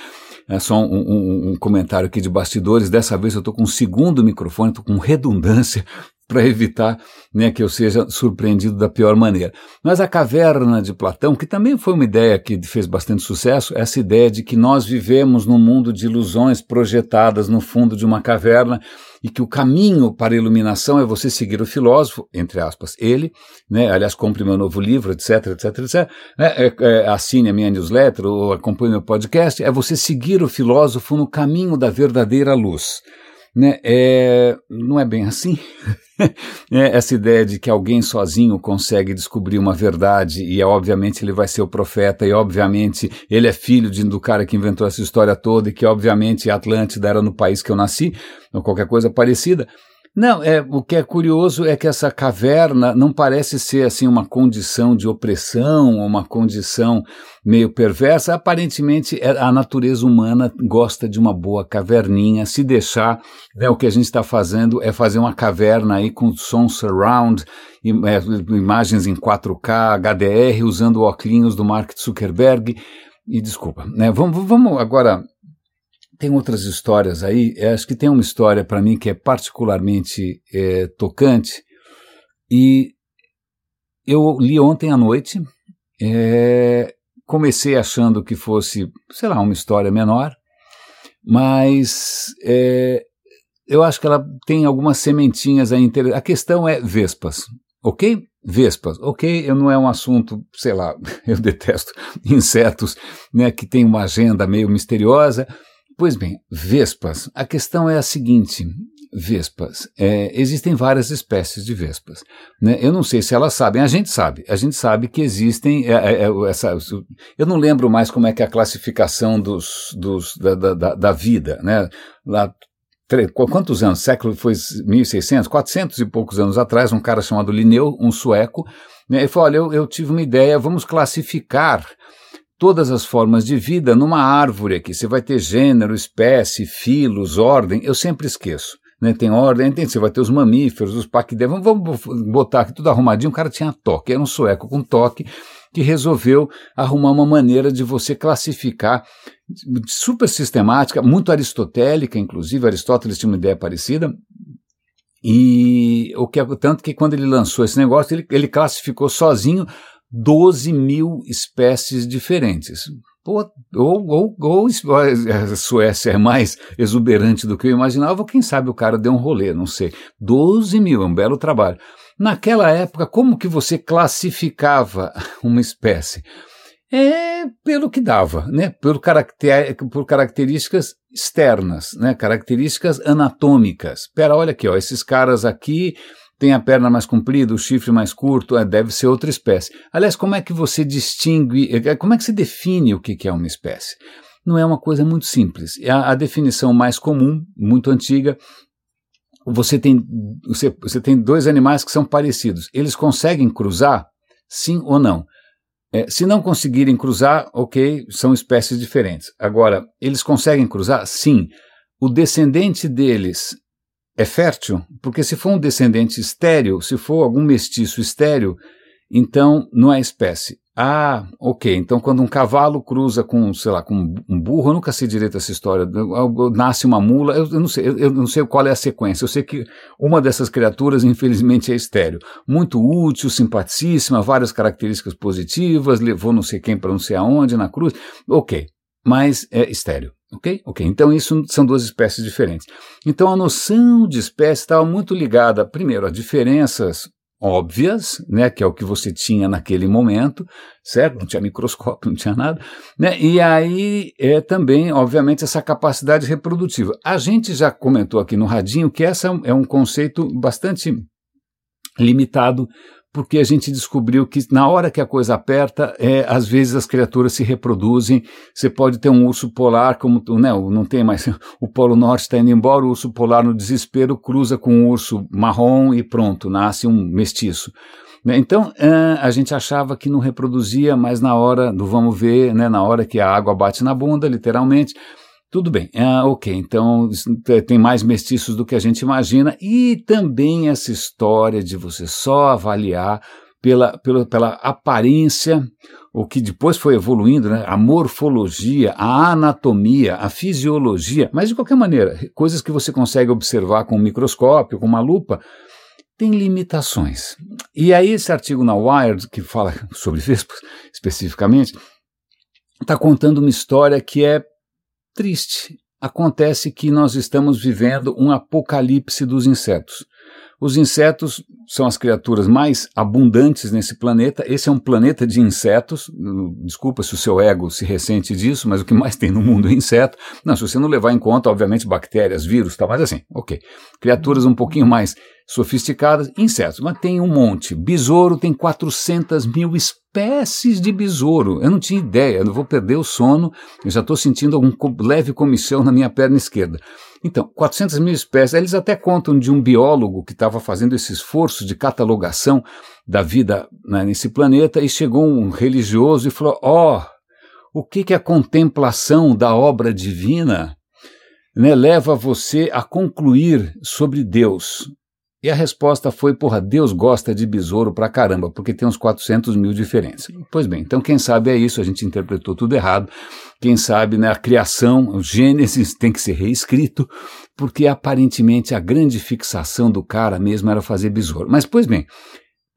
É só um, um, um comentário aqui de bastidores. Dessa vez eu estou com um segundo microfone, estou com redundância para evitar né, que eu seja surpreendido da pior maneira. Mas a caverna de Platão, que também foi uma ideia que fez bastante sucesso, essa ideia de que nós vivemos num mundo de ilusões projetadas no fundo de uma caverna e que o caminho para a iluminação é você seguir o filósofo, entre aspas, ele, né, aliás, compre meu novo livro, etc, etc, etc, né, é, é, assine a minha newsletter ou acompanhe meu podcast, é você seguir o filósofo no caminho da verdadeira luz. Né, é, não é bem assim. (laughs) é, essa ideia de que alguém sozinho consegue descobrir uma verdade e, obviamente, ele vai ser o profeta e, obviamente, ele é filho de, do cara que inventou essa história toda e que, obviamente, Atlântida era no país que eu nasci, ou qualquer coisa parecida. Não, é, o que é curioso é que essa caverna não parece ser assim uma condição de opressão, uma condição meio perversa. Aparentemente, é, a natureza humana gosta de uma boa caverninha. Se deixar, né, o que a gente está fazendo é fazer uma caverna aí com som surround, é, imagens em 4K, HDR, usando óculos do Mark Zuckerberg. E desculpa, né, vamos, vamos agora tem outras histórias aí. Acho que tem uma história para mim que é particularmente é, tocante. E eu li ontem à noite. É, comecei achando que fosse, sei lá, uma história menor, mas é, eu acho que ela tem algumas sementinhas aí. A questão é vespas, ok? Vespas, ok, não é um assunto, sei lá, (laughs) eu detesto insetos, né, que tem uma agenda meio misteriosa, Pois bem, vespas. A questão é a seguinte: vespas. É, existem várias espécies de vespas. Né? Eu não sei se elas sabem, a gente sabe. A gente sabe que existem. É, é, é essa, eu não lembro mais como é que é a classificação dos, dos, da, da, da vida. Né? Lá, quantos anos? Século foi 1600, 400 e poucos anos atrás, um cara chamado Linneu, um sueco, né, ele falou: olha, eu, eu tive uma ideia, vamos classificar todas as formas de vida numa árvore aqui. Você vai ter gênero, espécie, filos, ordem. Eu sempre esqueço. Né? Tem ordem, tem, você vai ter os mamíferos, os paquidermos. Vamos, vamos botar aqui tudo arrumadinho. O cara tinha toque, era um sueco com toque que resolveu arrumar uma maneira de você classificar super sistemática, muito aristotélica, inclusive Aristóteles tinha uma ideia parecida, e o que tanto que quando ele lançou esse negócio, ele, ele classificou sozinho 12 mil espécies diferentes. Ou, ou, ou, a Suécia é mais exuberante do que eu imaginava, quem sabe o cara deu um rolê, não sei. 12 mil, é um belo trabalho. Naquela época, como que você classificava uma espécie? É pelo que dava, né? Por, caracter, por características externas, né? Características anatômicas. Pera, olha aqui, ó, esses caras aqui tem a perna mais comprida, o chifre mais curto, é, deve ser outra espécie. Aliás, como é que você distingue, é, como é que se define o que é uma espécie? Não é uma coisa muito simples. A, a definição mais comum, muito antiga, você tem, você, você tem dois animais que são parecidos. Eles conseguem cruzar? Sim ou não? É, se não conseguirem cruzar, ok, são espécies diferentes. Agora, eles conseguem cruzar? Sim. O descendente deles é fértil? Porque se for um descendente estéreo, se for algum mestiço estéreo, então não é espécie. Ah, ok. Então, quando um cavalo cruza com, sei lá, com um burro, eu nunca sei direito essa história. Nasce uma mula, eu, não sei, eu, eu, não sei qual é a sequência. Eu sei que uma dessas criaturas, infelizmente, é estéreo. Muito útil, simpaticíssima, várias características positivas, levou não sei quem para não sei aonde na cruz. Ok, mas é estéreo. Ok? Ok. Então, isso são duas espécies diferentes. Então, a noção de espécie estava muito ligada, primeiro, a diferenças óbvias, né, que é o que você tinha naquele momento, certo? Não tinha microscópio, não tinha nada, né? E aí é também, obviamente, essa capacidade reprodutiva. A gente já comentou aqui no radinho que essa é um conceito bastante limitado porque a gente descobriu que na hora que a coisa aperta, é, às vezes as criaturas se reproduzem. Você pode ter um urso polar, como né, não tem mais, (laughs) o Polo Norte está indo embora, o urso polar no desespero cruza com um urso marrom e pronto, nasce um mestiço. Né. Então, a gente achava que não reproduzia, mas na hora do vamos ver, né, na hora que a água bate na bunda, literalmente, tudo bem, ah, ok, então tem mais mestiços do que a gente imagina, e também essa história de você só avaliar pela, pela, pela aparência, o que depois foi evoluindo, né? a morfologia, a anatomia, a fisiologia, mas de qualquer maneira, coisas que você consegue observar com um microscópio, com uma lupa, tem limitações. E aí esse artigo na Wired, que fala (laughs) sobre vespas especificamente, está contando uma história que é triste. Acontece que nós estamos vivendo um apocalipse dos insetos. Os insetos são as criaturas mais abundantes nesse planeta. Esse é um planeta de insetos. Desculpa se o seu ego se ressente disso, mas o que mais tem no mundo é inseto. Não, se você não levar em conta, obviamente, bactérias, vírus, tá, mas assim, ok. Criaturas um pouquinho mais sofisticadas, insetos, mas tem um monte. Besouro tem 400 mil espécies de besouro. Eu não tinha ideia, eu não vou perder o sono, eu já estou sentindo algum leve comichão na minha perna esquerda. Então, 400 mil espécies, eles até contam de um biólogo que estava fazendo esse esforço de catalogação da vida né, nesse planeta e chegou um religioso e falou: Ó, oh, o que, que a contemplação da obra divina né, leva você a concluir sobre Deus? E a resposta foi: porra, Deus gosta de besouro pra caramba, porque tem uns 400 mil diferentes. Pois bem, então quem sabe é isso, a gente interpretou tudo errado. Quem sabe né, a criação, o Gênesis tem que ser reescrito, porque aparentemente a grande fixação do cara mesmo era fazer besouro. Mas, pois bem,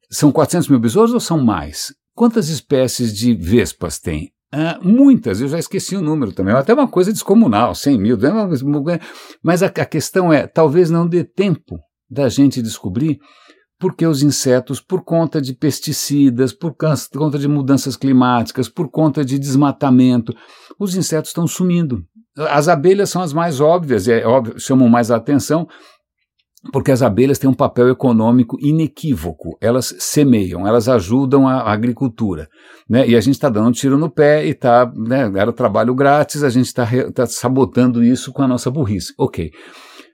são 400 mil besouros ou são mais? Quantas espécies de vespas tem? Ah, muitas, eu já esqueci o número também, até uma coisa descomunal, 100 mil. Mas a, a questão é: talvez não dê tempo da gente descobrir porque os insetos, por conta de pesticidas, por conta de mudanças climáticas, por conta de desmatamento, os insetos estão sumindo. As abelhas são as mais óbvias, é óbvio, chamam mais a atenção, porque as abelhas têm um papel econômico inequívoco. Elas semeiam, elas ajudam a, agricultura. Né? E a gente está dando um tiro no pé e está. Né, era trabalho grátis, a gente está tá sabotando isso com a nossa burrice. Ok.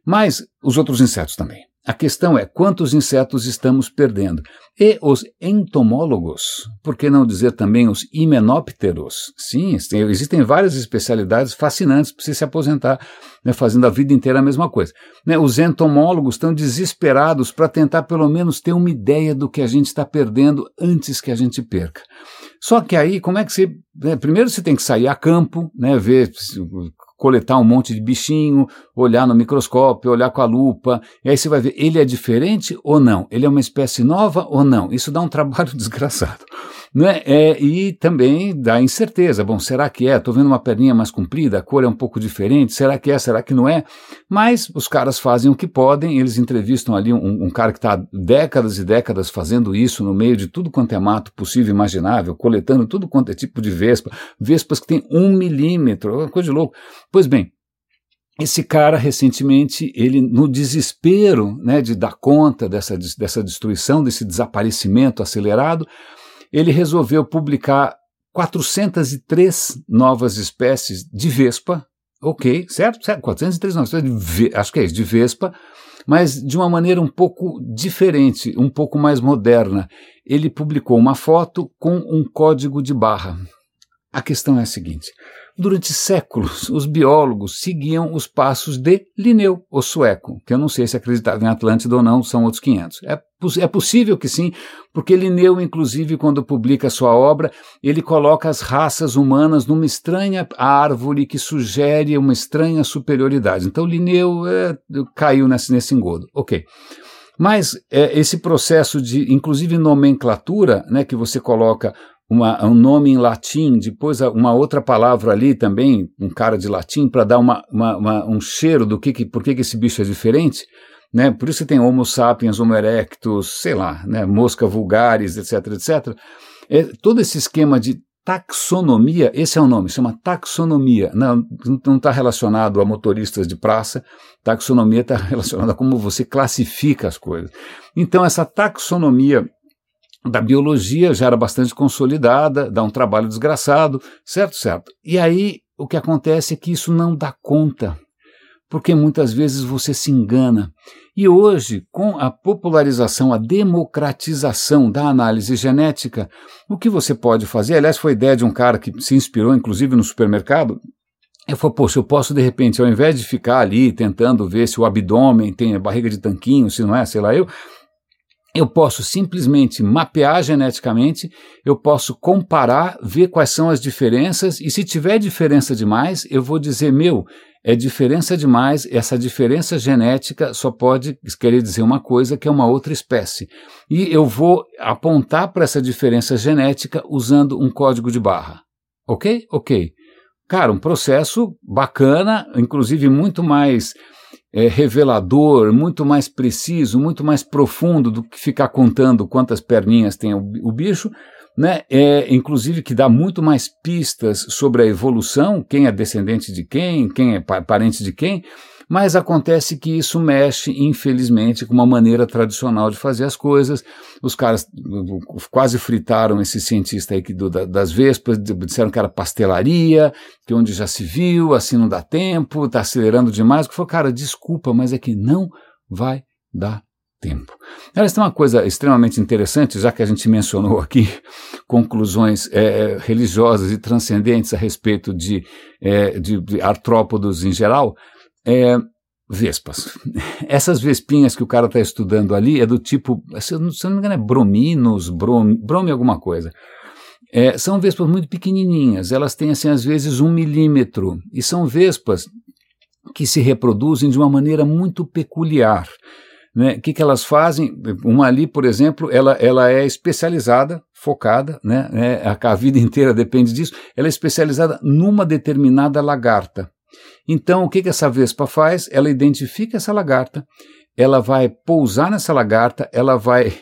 Mas os outros insetos também. A questão é quantos insetos estamos perdendo. E os entomólogos, por que não dizer também os himenópteros? Sim, existem várias especialidades fascinantes para você se aposentar né, fazendo a vida inteira a mesma coisa. Né, os entomólogos estão desesperados para tentar pelo menos ter uma ideia do que a gente está perdendo antes que a gente perca. Só que aí, como é que você. Né, primeiro você tem que sair a campo, né, ver coletar um monte de bichinho, olhar no microscópio, olhar com a lupa, e aí você vai ver, ele é diferente ou não? Ele é uma espécie nova ou não? Isso dá um (laughs) trabalho desgraçado. Né? É, e também dá incerteza. Bom, será que é? Estou vendo uma perninha mais comprida, a cor é um pouco diferente, será que é, será que não é? Mas os caras fazem o que podem, eles entrevistam ali um, um cara que está décadas e décadas fazendo isso no meio de tudo quanto é mato possível e imaginável, coletando tudo quanto é tipo de vespa, vespas que tem um milímetro, uma coisa de louco. Pois bem, esse cara, recentemente, ele, no desespero né, de dar conta dessa, dessa destruição, desse desaparecimento acelerado, ele resolveu publicar 403 novas espécies de vespa, ok, certo? certo 403 novas espécies, de, acho que é isso, de vespa, mas de uma maneira um pouco diferente, um pouco mais moderna. Ele publicou uma foto com um código de barra. A questão é a seguinte: Durante séculos, os biólogos seguiam os passos de Linneu, o sueco, que eu não sei se acreditava em Atlântida ou não, são outros 500. É, é possível que sim, porque Linneu, inclusive, quando publica sua obra, ele coloca as raças humanas numa estranha árvore que sugere uma estranha superioridade. Então, Linneu é, caiu nesse, nesse engodo. Ok. Mas é, esse processo de, inclusive nomenclatura, né, que você coloca uma, um nome em latim, depois uma outra palavra ali também, um cara de latim, para dar uma, uma, uma, um cheiro do que, que por que, que esse bicho é diferente. Né? Por isso tem Homo sapiens, Homo erectus, sei lá, né? mosca vulgaris, etc, etc. É, todo esse esquema de taxonomia, esse é o nome, chama taxonomia. Não está relacionado a motoristas de praça, taxonomia está (laughs) relacionada a como você classifica as coisas. Então, essa taxonomia da biologia já era bastante consolidada, dá um trabalho desgraçado, certo, certo. E aí o que acontece é que isso não dá conta, porque muitas vezes você se engana. E hoje, com a popularização, a democratização da análise genética, o que você pode fazer? Aliás, foi ideia de um cara que se inspirou, inclusive, no supermercado. Eu falei, poxa, eu posso de repente, ao invés de ficar ali tentando ver se o abdômen tem a barriga de tanquinho, se não é, sei lá eu, eu posso simplesmente mapear geneticamente, eu posso comparar, ver quais são as diferenças, e se tiver diferença demais, eu vou dizer, meu, é diferença demais, essa diferença genética só pode querer dizer uma coisa que é uma outra espécie. E eu vou apontar para essa diferença genética usando um código de barra. Ok? Ok. Cara, um processo bacana, inclusive muito mais é, revelador, muito mais preciso, muito mais profundo do que ficar contando quantas perninhas tem o, o bicho, né? É, inclusive que dá muito mais pistas sobre a evolução, quem é descendente de quem, quem é parente de quem, mas acontece que isso mexe, infelizmente, com uma maneira tradicional de fazer as coisas. Os caras quase fritaram esse cientista aí do, das vespas, disseram que era pastelaria, que onde já se viu, assim não dá tempo, está acelerando demais. Que falou, cara, desculpa, mas é que não vai dar tempo. Aliás, tem uma coisa extremamente interessante, já que a gente mencionou aqui (laughs) conclusões é, religiosas e transcendentes a respeito de, é, de, de artrópodos em geral, é, vespas. (laughs) Essas vespinhas que o cara está estudando ali é do tipo, se eu não me engano, é brominos, brom, brome alguma coisa. É, são vespas muito pequenininhas, elas têm assim às vezes um milímetro, e são vespas que se reproduzem de uma maneira muito peculiar. Né? O que, que elas fazem? Uma ali, por exemplo, ela, ela é especializada, focada, né? É, a, a vida inteira depende disso, ela é especializada numa determinada lagarta. Então, o que, que essa vespa faz? Ela identifica essa lagarta, ela vai pousar nessa lagarta, ela vai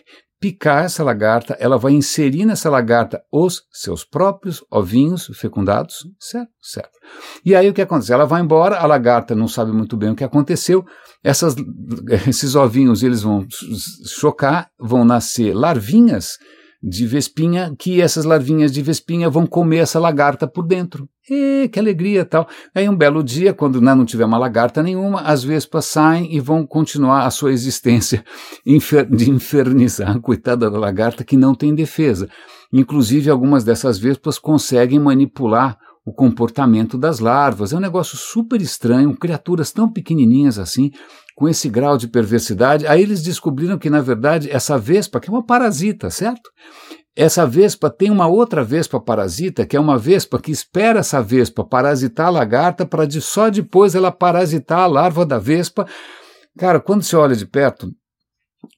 picar essa lagarta, ela vai inserir nessa lagarta os seus próprios ovinhos fecundados, certo? Certo. E aí o que acontece? Ela vai embora, a lagarta não sabe muito bem o que aconteceu, essas, esses ovinhos eles vão chocar, vão nascer larvinhas de vespinha, que essas larvinhas de vespinha vão comer essa lagarta por dentro. E que alegria tal. Aí um belo dia, quando né, não tiver uma lagarta nenhuma, as vespas saem e vão continuar a sua existência (laughs) de infernizar a coitada da lagarta que não tem defesa. Inclusive, algumas dessas vespas conseguem manipular o comportamento das larvas. É um negócio super estranho, criaturas tão pequenininhas assim, com esse grau de perversidade. Aí eles descobriram que, na verdade, essa vespa, que é uma parasita, certo? Essa vespa tem uma outra vespa parasita, que é uma vespa que espera essa vespa parasitar a lagarta para de, só depois ela parasitar a larva da vespa. Cara, quando você olha de perto,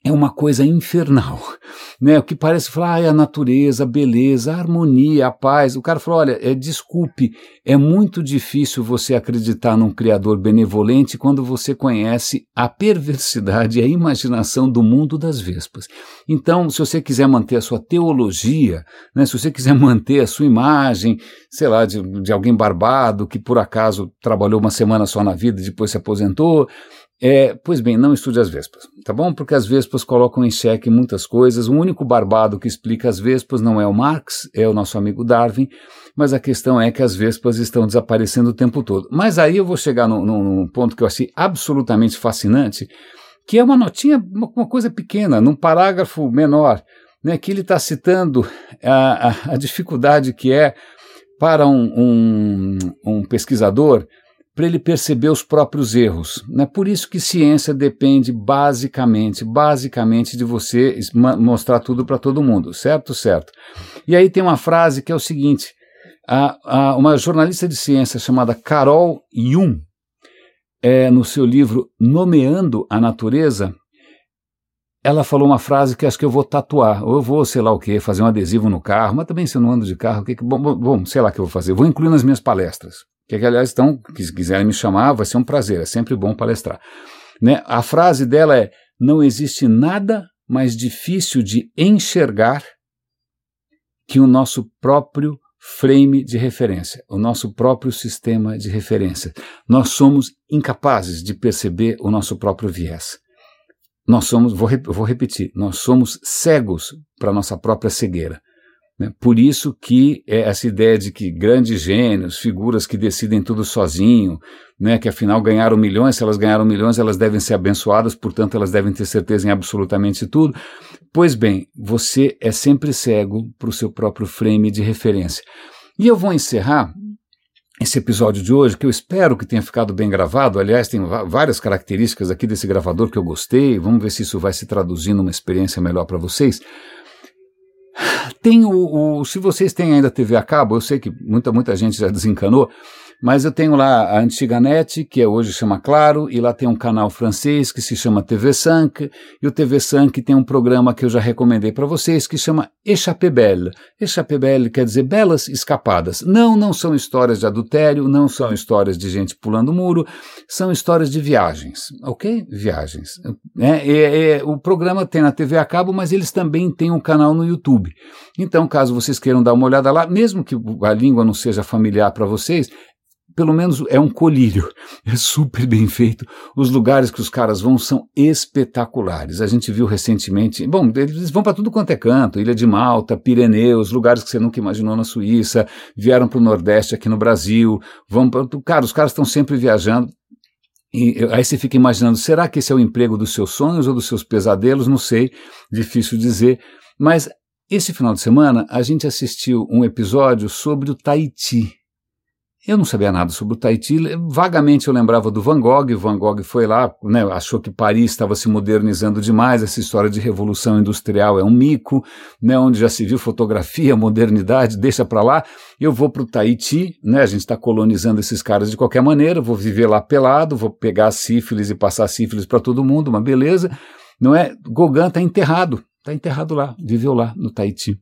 é uma coisa infernal, (laughs) né? O que parece falar, ah, é a natureza, a beleza, a harmonia, a paz. O cara falou, olha, é, desculpe, é muito difícil você acreditar num criador benevolente quando você conhece a perversidade e a imaginação do mundo das vespas. Então, se você quiser manter a sua teologia, né? Se você quiser (laughs) manter a sua imagem, sei lá, de, de alguém barbado que por acaso trabalhou uma semana só na vida e depois se aposentou, é, pois bem, não estude as vespas, tá bom? Porque as vespas colocam em xeque muitas coisas. O único barbado que explica as vespas não é o Marx, é o nosso amigo Darwin, mas a questão é que as vespas estão desaparecendo o tempo todo. Mas aí eu vou chegar num, num ponto que eu achei absolutamente fascinante, que é uma notinha, uma coisa pequena, num parágrafo menor, né, que ele está citando a, a, a, dificuldade que é para um, um, um pesquisador para ele perceber os próprios erros. Né? Por isso que ciência depende basicamente, basicamente de você mostrar tudo para todo mundo, certo? Certo. E aí tem uma frase que é o seguinte: a, a, uma jornalista de ciência chamada Carol Jung, é, no seu livro Nomeando a Natureza, ela falou uma frase que acho que eu vou tatuar, ou eu vou, sei lá o que, fazer um adesivo no carro, mas também se eu não ando de carro, que, bom, bom, sei lá o que eu vou fazer, vou incluir nas minhas palestras que, aliás, então, se quiserem me chamar, vai ser um prazer, é sempre bom palestrar. Né? A frase dela é: Não existe nada mais difícil de enxergar que o nosso próprio frame de referência, o nosso próprio sistema de referência. Nós somos incapazes de perceber o nosso próprio viés. Nós somos, vou, vou repetir, nós somos cegos para a nossa própria cegueira. Né? Por isso que é essa ideia de que grandes gênios, figuras que decidem tudo sozinho, né, que afinal ganharam milhões, se elas ganharam milhões, elas devem ser abençoadas, portanto elas devem ter certeza em absolutamente tudo. Pois bem, você é sempre cego para o seu próprio frame de referência. E eu vou encerrar esse episódio de hoje, que eu espero que tenha ficado bem gravado. Aliás, tem várias características aqui desse gravador que eu gostei. Vamos ver se isso vai se traduzir numa experiência melhor para vocês. Tem o, o, se vocês têm ainda TV a cabo, eu sei que muita, muita gente já desencanou, mas eu tenho lá a antiga NET, que é hoje chama Claro, e lá tem um canal francês que se chama TV 5, e o TV 5 tem um programa que eu já recomendei para vocês que chama Échappée Belle. Échappée Belle quer dizer belas escapadas. Não, não são histórias de adultério, não são histórias de gente pulando muro, são histórias de viagens, ok? Viagens. É, é, é, o programa tem na TV a cabo, mas eles também têm um canal no YouTube. Então, caso vocês queiram dar uma olhada lá, mesmo que a língua não seja familiar para vocês, pelo menos é um colírio, é super bem feito. Os lugares que os caras vão são espetaculares. A gente viu recentemente, bom, eles vão para tudo quanto é canto, Ilha de Malta, Pirineus, lugares que você nunca imaginou na Suíça, vieram para o Nordeste aqui no Brasil, vão para, cara, os caras estão sempre viajando. E aí você fica imaginando, será que esse é o emprego dos seus sonhos ou dos seus pesadelos? Não sei, difícil dizer. Mas esse final de semana a gente assistiu um episódio sobre o Tahiti. Eu não sabia nada sobre o Tahiti, vagamente eu lembrava do Van Gogh, Van Gogh foi lá, né, achou que Paris estava se modernizando demais, essa história de revolução industrial é um mico, né, onde já se viu fotografia, (laughs) modernidade, deixa para lá, eu vou para o Tahiti, né, a gente está colonizando esses caras de qualquer maneira, vou viver lá pelado, vou pegar sífilis e passar sífilis para todo mundo, uma beleza, não é? Gauguin está enterrado, está enterrado lá, viveu lá no Tahiti.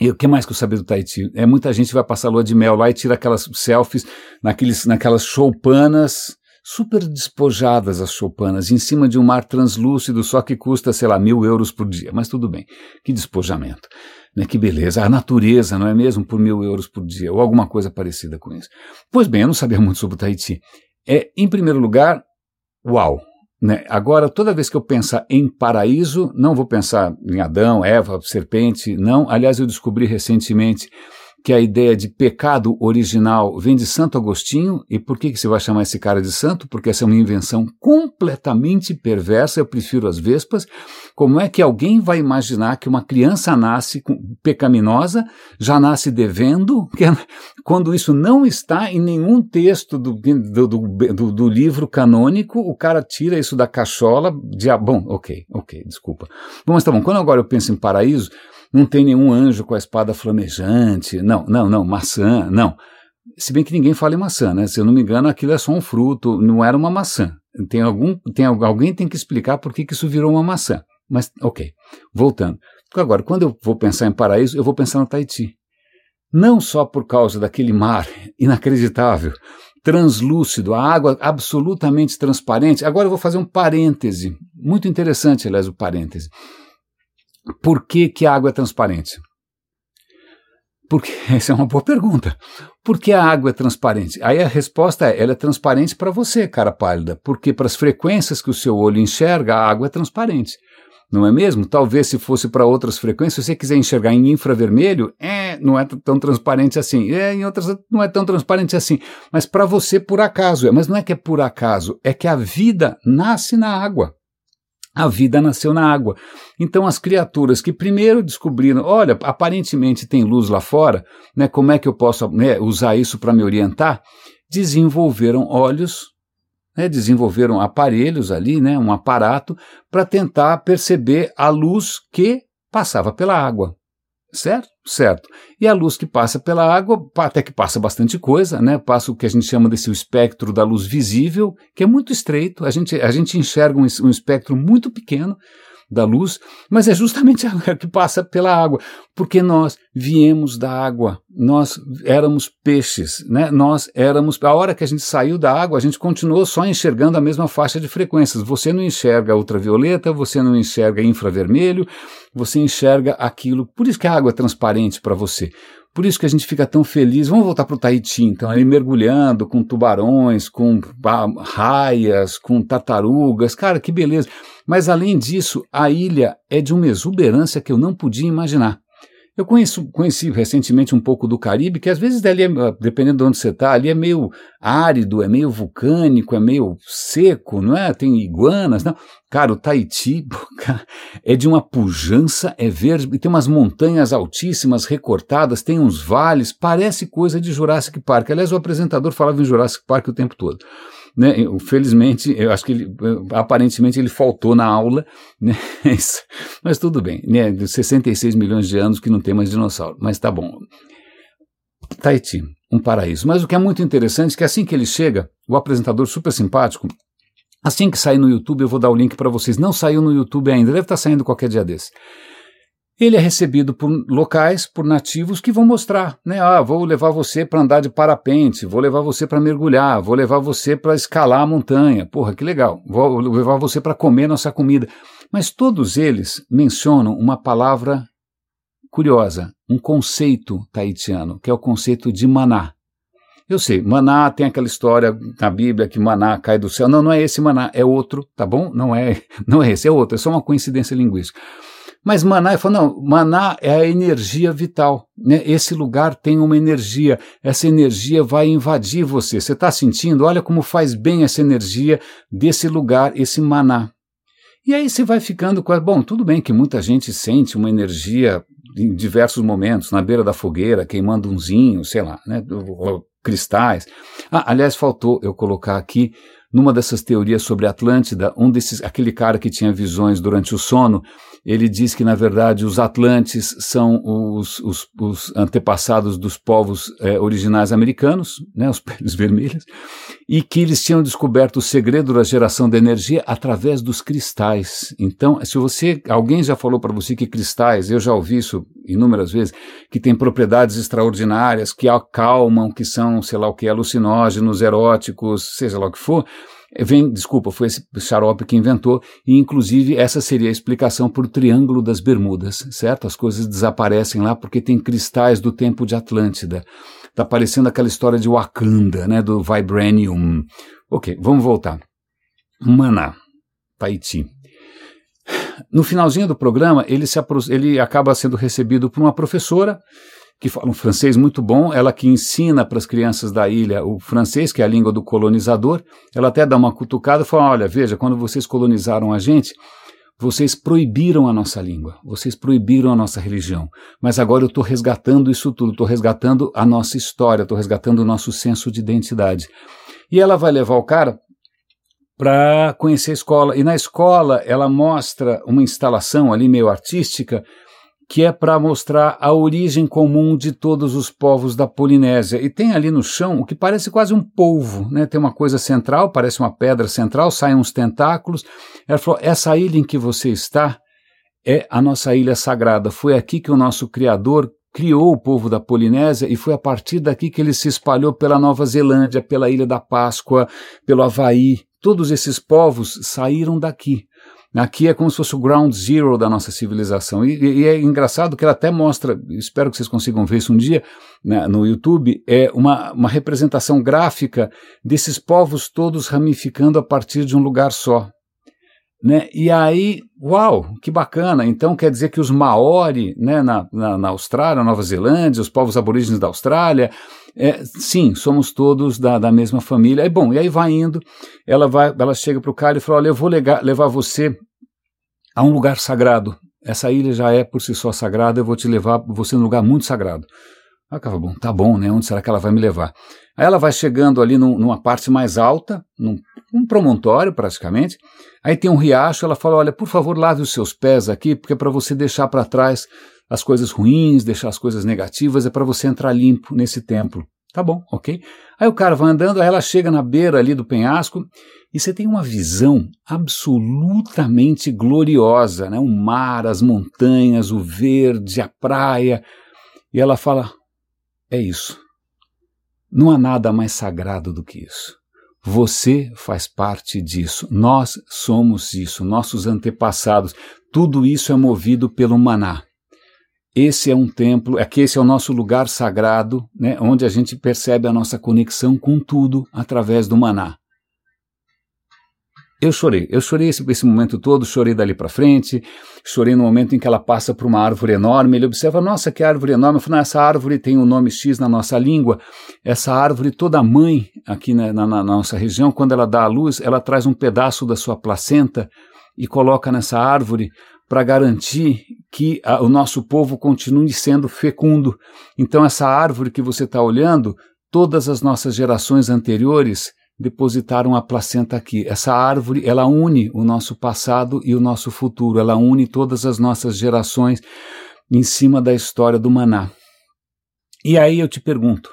E o que mais que eu sabia do Tahiti? É muita gente vai passar lua de mel lá e tira aquelas selfies naqueles, naquelas choupanas, super despojadas as choupanas, em cima de um mar translúcido, só que custa, sei lá, mil euros por dia. Mas tudo bem, que despojamento. Né, que beleza, a natureza, não é mesmo? Por mil euros por dia, ou alguma coisa parecida com isso. Pois bem, eu não sabia muito sobre o Tahiti. É, em primeiro lugar, uau, né? Agora, toda vez que eu pensar em paraíso, não vou pensar em Adão, Eva, serpente, não. Aliás, eu descobri recentemente que a ideia de pecado original vem de Santo Agostinho. E por que, que você vai chamar esse cara de santo? Porque essa é uma invenção completamente perversa. Eu prefiro as vespas. Como é que alguém vai imaginar que uma criança nasce pecaminosa, já nasce devendo, (laughs) quando isso não está em nenhum texto do, do, do, do livro canônico, o cara tira isso da cachola de. Bom, ok, ok, desculpa. Bom, mas tá bom. Quando agora eu penso em paraíso, não tem nenhum anjo com a espada flamejante. Não, não, não, maçã, não. Se bem que ninguém fala em maçã, né? Se eu não me engano, aquilo é só um fruto, não era uma maçã. Tem algum, tem, alguém tem que explicar por que, isso virou uma maçã. Mas, ok, voltando. Agora, quando eu vou pensar em paraíso, eu vou pensar no Tahiti. Não só por causa daquele mar (laughs) inacreditável, translúcido, a água absolutamente transparente. Agora eu vou fazer um parêntese, muito interessante, aliás, o parêntese. Por que, que a água é transparente? Porque (laughs) essa é uma boa pergunta. Por que a água é transparente? Aí a resposta é: ela é transparente para você, cara pálida, porque para as frequências que o seu olho enxerga, a água é transparente não é mesmo? Talvez se fosse para outras frequências, se você quiser enxergar em infravermelho, é, não é tão transparente assim. É, em outras não é tão transparente assim. Mas para você, por acaso é. Mas não é que é por acaso, é que a vida nasce na água. A vida nasceu na água. Então as criaturas que primeiro descobriram, olha, aparentemente tem luz lá fora, né, como é que eu posso né, usar isso para me orientar? Desenvolveram olhos, né, desenvolveram aparelhos ali, né, um aparato, para tentar perceber a luz que passava pela água. Certo? Certo. E a luz que passa pela água, até que passa bastante coisa, né? Passa o que a gente chama desse espectro da luz visível, que é muito estreito. A gente, a gente enxerga um, um espectro muito pequeno, da luz, mas é justamente (laughs) a que passa pela água, porque nós viemos da água, nós éramos peixes, né? nós éramos. A hora que a gente saiu da água, a gente continuou só enxergando a mesma faixa de frequências. Você não enxerga ultravioleta, você não enxerga infravermelho, você enxerga aquilo. Por isso que a água é transparente para você. Por isso que a gente fica tão feliz. Vamos voltar para o Tahiti, então, ali mergulhando com tubarões, com raias, com tartarugas. Cara, que beleza. Mas além disso, a ilha é de uma exuberância que eu não podia imaginar. Eu conheço, conheci recentemente um pouco do Caribe, que às vezes ali, é, dependendo de onde você está, ali é meio árido, é meio vulcânico, é meio seco, não é? Tem iguanas, não. Cara, o Tahiti (laughs) é de uma pujança, é verde, e tem umas montanhas altíssimas, recortadas, tem uns vales, parece coisa de Jurassic Park. Aliás, o apresentador falava em Jurassic Park o tempo todo. Né? Felizmente, eu acho que ele, aparentemente ele faltou na aula, (laughs) né? mas tudo bem, né? 66 milhões de anos que não tem mais dinossauro, mas tá bom. Tahiti, um paraíso. Mas o que é muito interessante é que assim que ele chega, o apresentador super simpático, assim que sair no YouTube, eu vou dar o link para vocês. Não saiu no YouTube ainda, deve estar tá saindo qualquer dia desse. Ele é recebido por locais, por nativos que vão mostrar, né? Ah, vou levar você para andar de parapente, vou levar você para mergulhar, vou levar você para escalar a montanha. Porra, que legal. Vou levar você para comer nossa comida. Mas todos eles mencionam uma palavra curiosa, um conceito tahitiano, que é o conceito de maná. Eu sei, maná tem aquela história na Bíblia que maná cai do céu. Não, não é esse maná, é outro, tá bom? Não é, (laughs) não é esse, é outro, é só uma coincidência linguística. Mas Maná, falou, não, Maná é a energia vital. Né? Esse lugar tem uma energia, essa energia vai invadir você. Você está sentindo? Olha como faz bem essa energia desse lugar, esse Maná. E aí você vai ficando com. Bom, tudo bem que muita gente sente uma energia em diversos momentos, na beira da fogueira, queimando umzinho, sei lá, né? cristais. Ah, aliás, faltou eu colocar aqui numa dessas teorias sobre Atlântida, um desses, aquele cara que tinha visões durante o sono, ele diz que, na verdade, os Atlantes são os, os, os antepassados dos povos é, originais americanos, né, os (laughs) peles vermelhas, e que eles tinham descoberto o segredo da geração de energia através dos cristais. Então, se você, alguém já falou para você que cristais, eu já ouvi isso inúmeras vezes, que tem propriedades extraordinárias, que acalmam, que são, sei lá o que, alucinógenos, eróticos, seja lá o que for, Vem, desculpa, foi esse xarope que inventou, e inclusive essa seria a explicação por Triângulo das Bermudas, certo? As coisas desaparecem lá porque tem cristais do tempo de Atlântida. Tá parecendo aquela história de Wakanda, né, do Vibranium. Ok, vamos voltar. Maná, Tahiti. No finalzinho do programa, ele, se ele acaba sendo recebido por uma professora que fala um francês muito bom, ela que ensina para as crianças da ilha o francês, que é a língua do colonizador. Ela até dá uma cutucada e fala: olha, veja, quando vocês colonizaram a gente, vocês proibiram a nossa língua, vocês proibiram a nossa religião, mas agora eu estou resgatando isso tudo, estou resgatando a nossa história, estou resgatando o nosso senso de identidade. E ela vai levar o cara para conhecer a escola. E na escola ela mostra uma instalação ali meio artística que é para mostrar a origem comum de todos os povos da Polinésia. E tem ali no chão o que parece quase um polvo, né? Tem uma coisa central, parece uma pedra central, saem uns tentáculos. Ela falou: essa ilha em que você está é a nossa ilha sagrada. Foi aqui que o nosso Criador criou o povo da Polinésia e foi a partir daqui que ele se espalhou pela Nova Zelândia, pela Ilha da Páscoa, pelo Havaí. Todos esses povos saíram daqui. Aqui é como se fosse o ground zero da nossa civilização. E, e, é engraçado que ela até mostra, espero que vocês consigam ver isso um dia né, no YouTube, é uma, uma representação gráfica desses povos todos ramificando a partir de um lugar só. Né? E aí, uau, que bacana! Então quer dizer que os Maori né, na, na, na Austrália, Nova Zelândia, os povos aborígenes da Austrália, é, sim, somos todos da, da mesma família. É bom, e aí vai indo, ela vai, ela chega para o cara e fala: Olha, eu vou levar, levar você há um lugar sagrado. Essa ilha já é por si só sagrada, eu vou te levar você num lugar muito sagrado. Aí ela bom, tá bom, né? Onde será que ela vai me levar? Aí ela vai chegando ali num, numa parte mais alta, num um promontório praticamente. Aí tem um riacho, ela fala: Olha, por favor, lave os seus pés aqui, porque é para você deixar para trás as coisas ruins, deixar as coisas negativas, é para você entrar limpo nesse templo. Tá bom, ok? Aí o cara vai andando, aí ela chega na beira ali do penhasco e você tem uma visão absolutamente gloriosa, né? O mar, as montanhas, o verde, a praia. E ela fala: é isso. Não há nada mais sagrado do que isso. Você faz parte disso. Nós somos isso, nossos antepassados. Tudo isso é movido pelo maná. Esse é um templo, é que esse é o nosso lugar sagrado, né, onde a gente percebe a nossa conexão com tudo através do maná. Eu chorei, eu chorei esse, esse momento todo, chorei dali para frente, chorei no momento em que ela passa por uma árvore enorme, ele observa, nossa, que árvore enorme, eu falo, essa árvore tem um nome X na nossa língua, essa árvore, toda mãe aqui na, na, na nossa região, quando ela dá a luz, ela traz um pedaço da sua placenta e coloca nessa árvore para garantir que a, o nosso povo continue sendo fecundo. Então, essa árvore que você está olhando, todas as nossas gerações anteriores depositaram a placenta aqui. Essa árvore, ela une o nosso passado e o nosso futuro, ela une todas as nossas gerações em cima da história do maná. E aí eu te pergunto,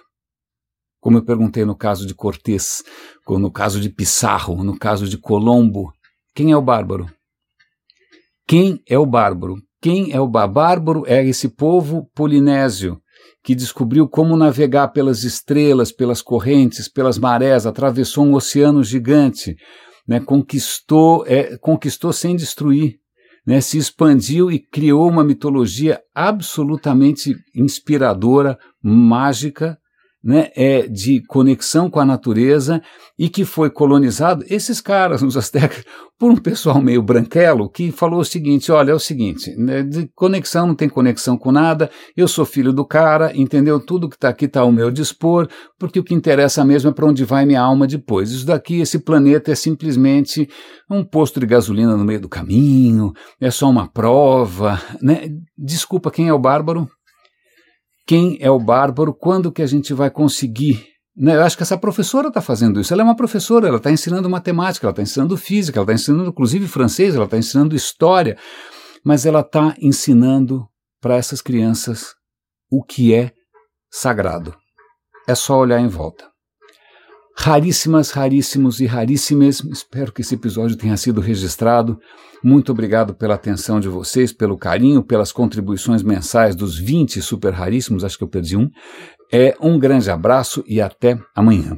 como eu perguntei no caso de Cortés, no caso de Pissarro, no caso de Colombo, quem é o bárbaro? Quem é o bárbaro? Quem é o bárbaro? É esse povo polinésio que descobriu como navegar pelas estrelas, pelas correntes, pelas marés, atravessou um oceano gigante, né, conquistou, é, conquistou sem destruir, né, se expandiu e criou uma mitologia absolutamente inspiradora, mágica, né, é, de conexão com a natureza e que foi colonizado, esses caras, os astecas, (laughs) por um pessoal meio branquelo que falou o seguinte: olha, é o seguinte, né, de conexão não tem conexão com nada, eu sou filho do cara, entendeu? Tudo que está aqui está ao meu dispor, porque o que interessa mesmo é para onde vai minha alma depois. Isso daqui, esse planeta é simplesmente um posto de gasolina no meio do caminho, é só uma prova, né? Desculpa, quem é o bárbaro? Quem é o bárbaro, quando que a gente vai conseguir. Né? Eu acho que essa professora está fazendo isso. Ela é uma professora, ela está ensinando matemática, ela está ensinando física, ela está ensinando inclusive francês, ela está ensinando história, mas ela está ensinando para essas crianças o que é sagrado. É só olhar em volta. Raríssimas, raríssimos e raríssimas. Espero que esse episódio tenha sido registrado. Muito obrigado pela atenção de vocês, pelo carinho, pelas contribuições mensais dos 20 super raríssimos, acho que eu perdi um. É um grande abraço e até amanhã.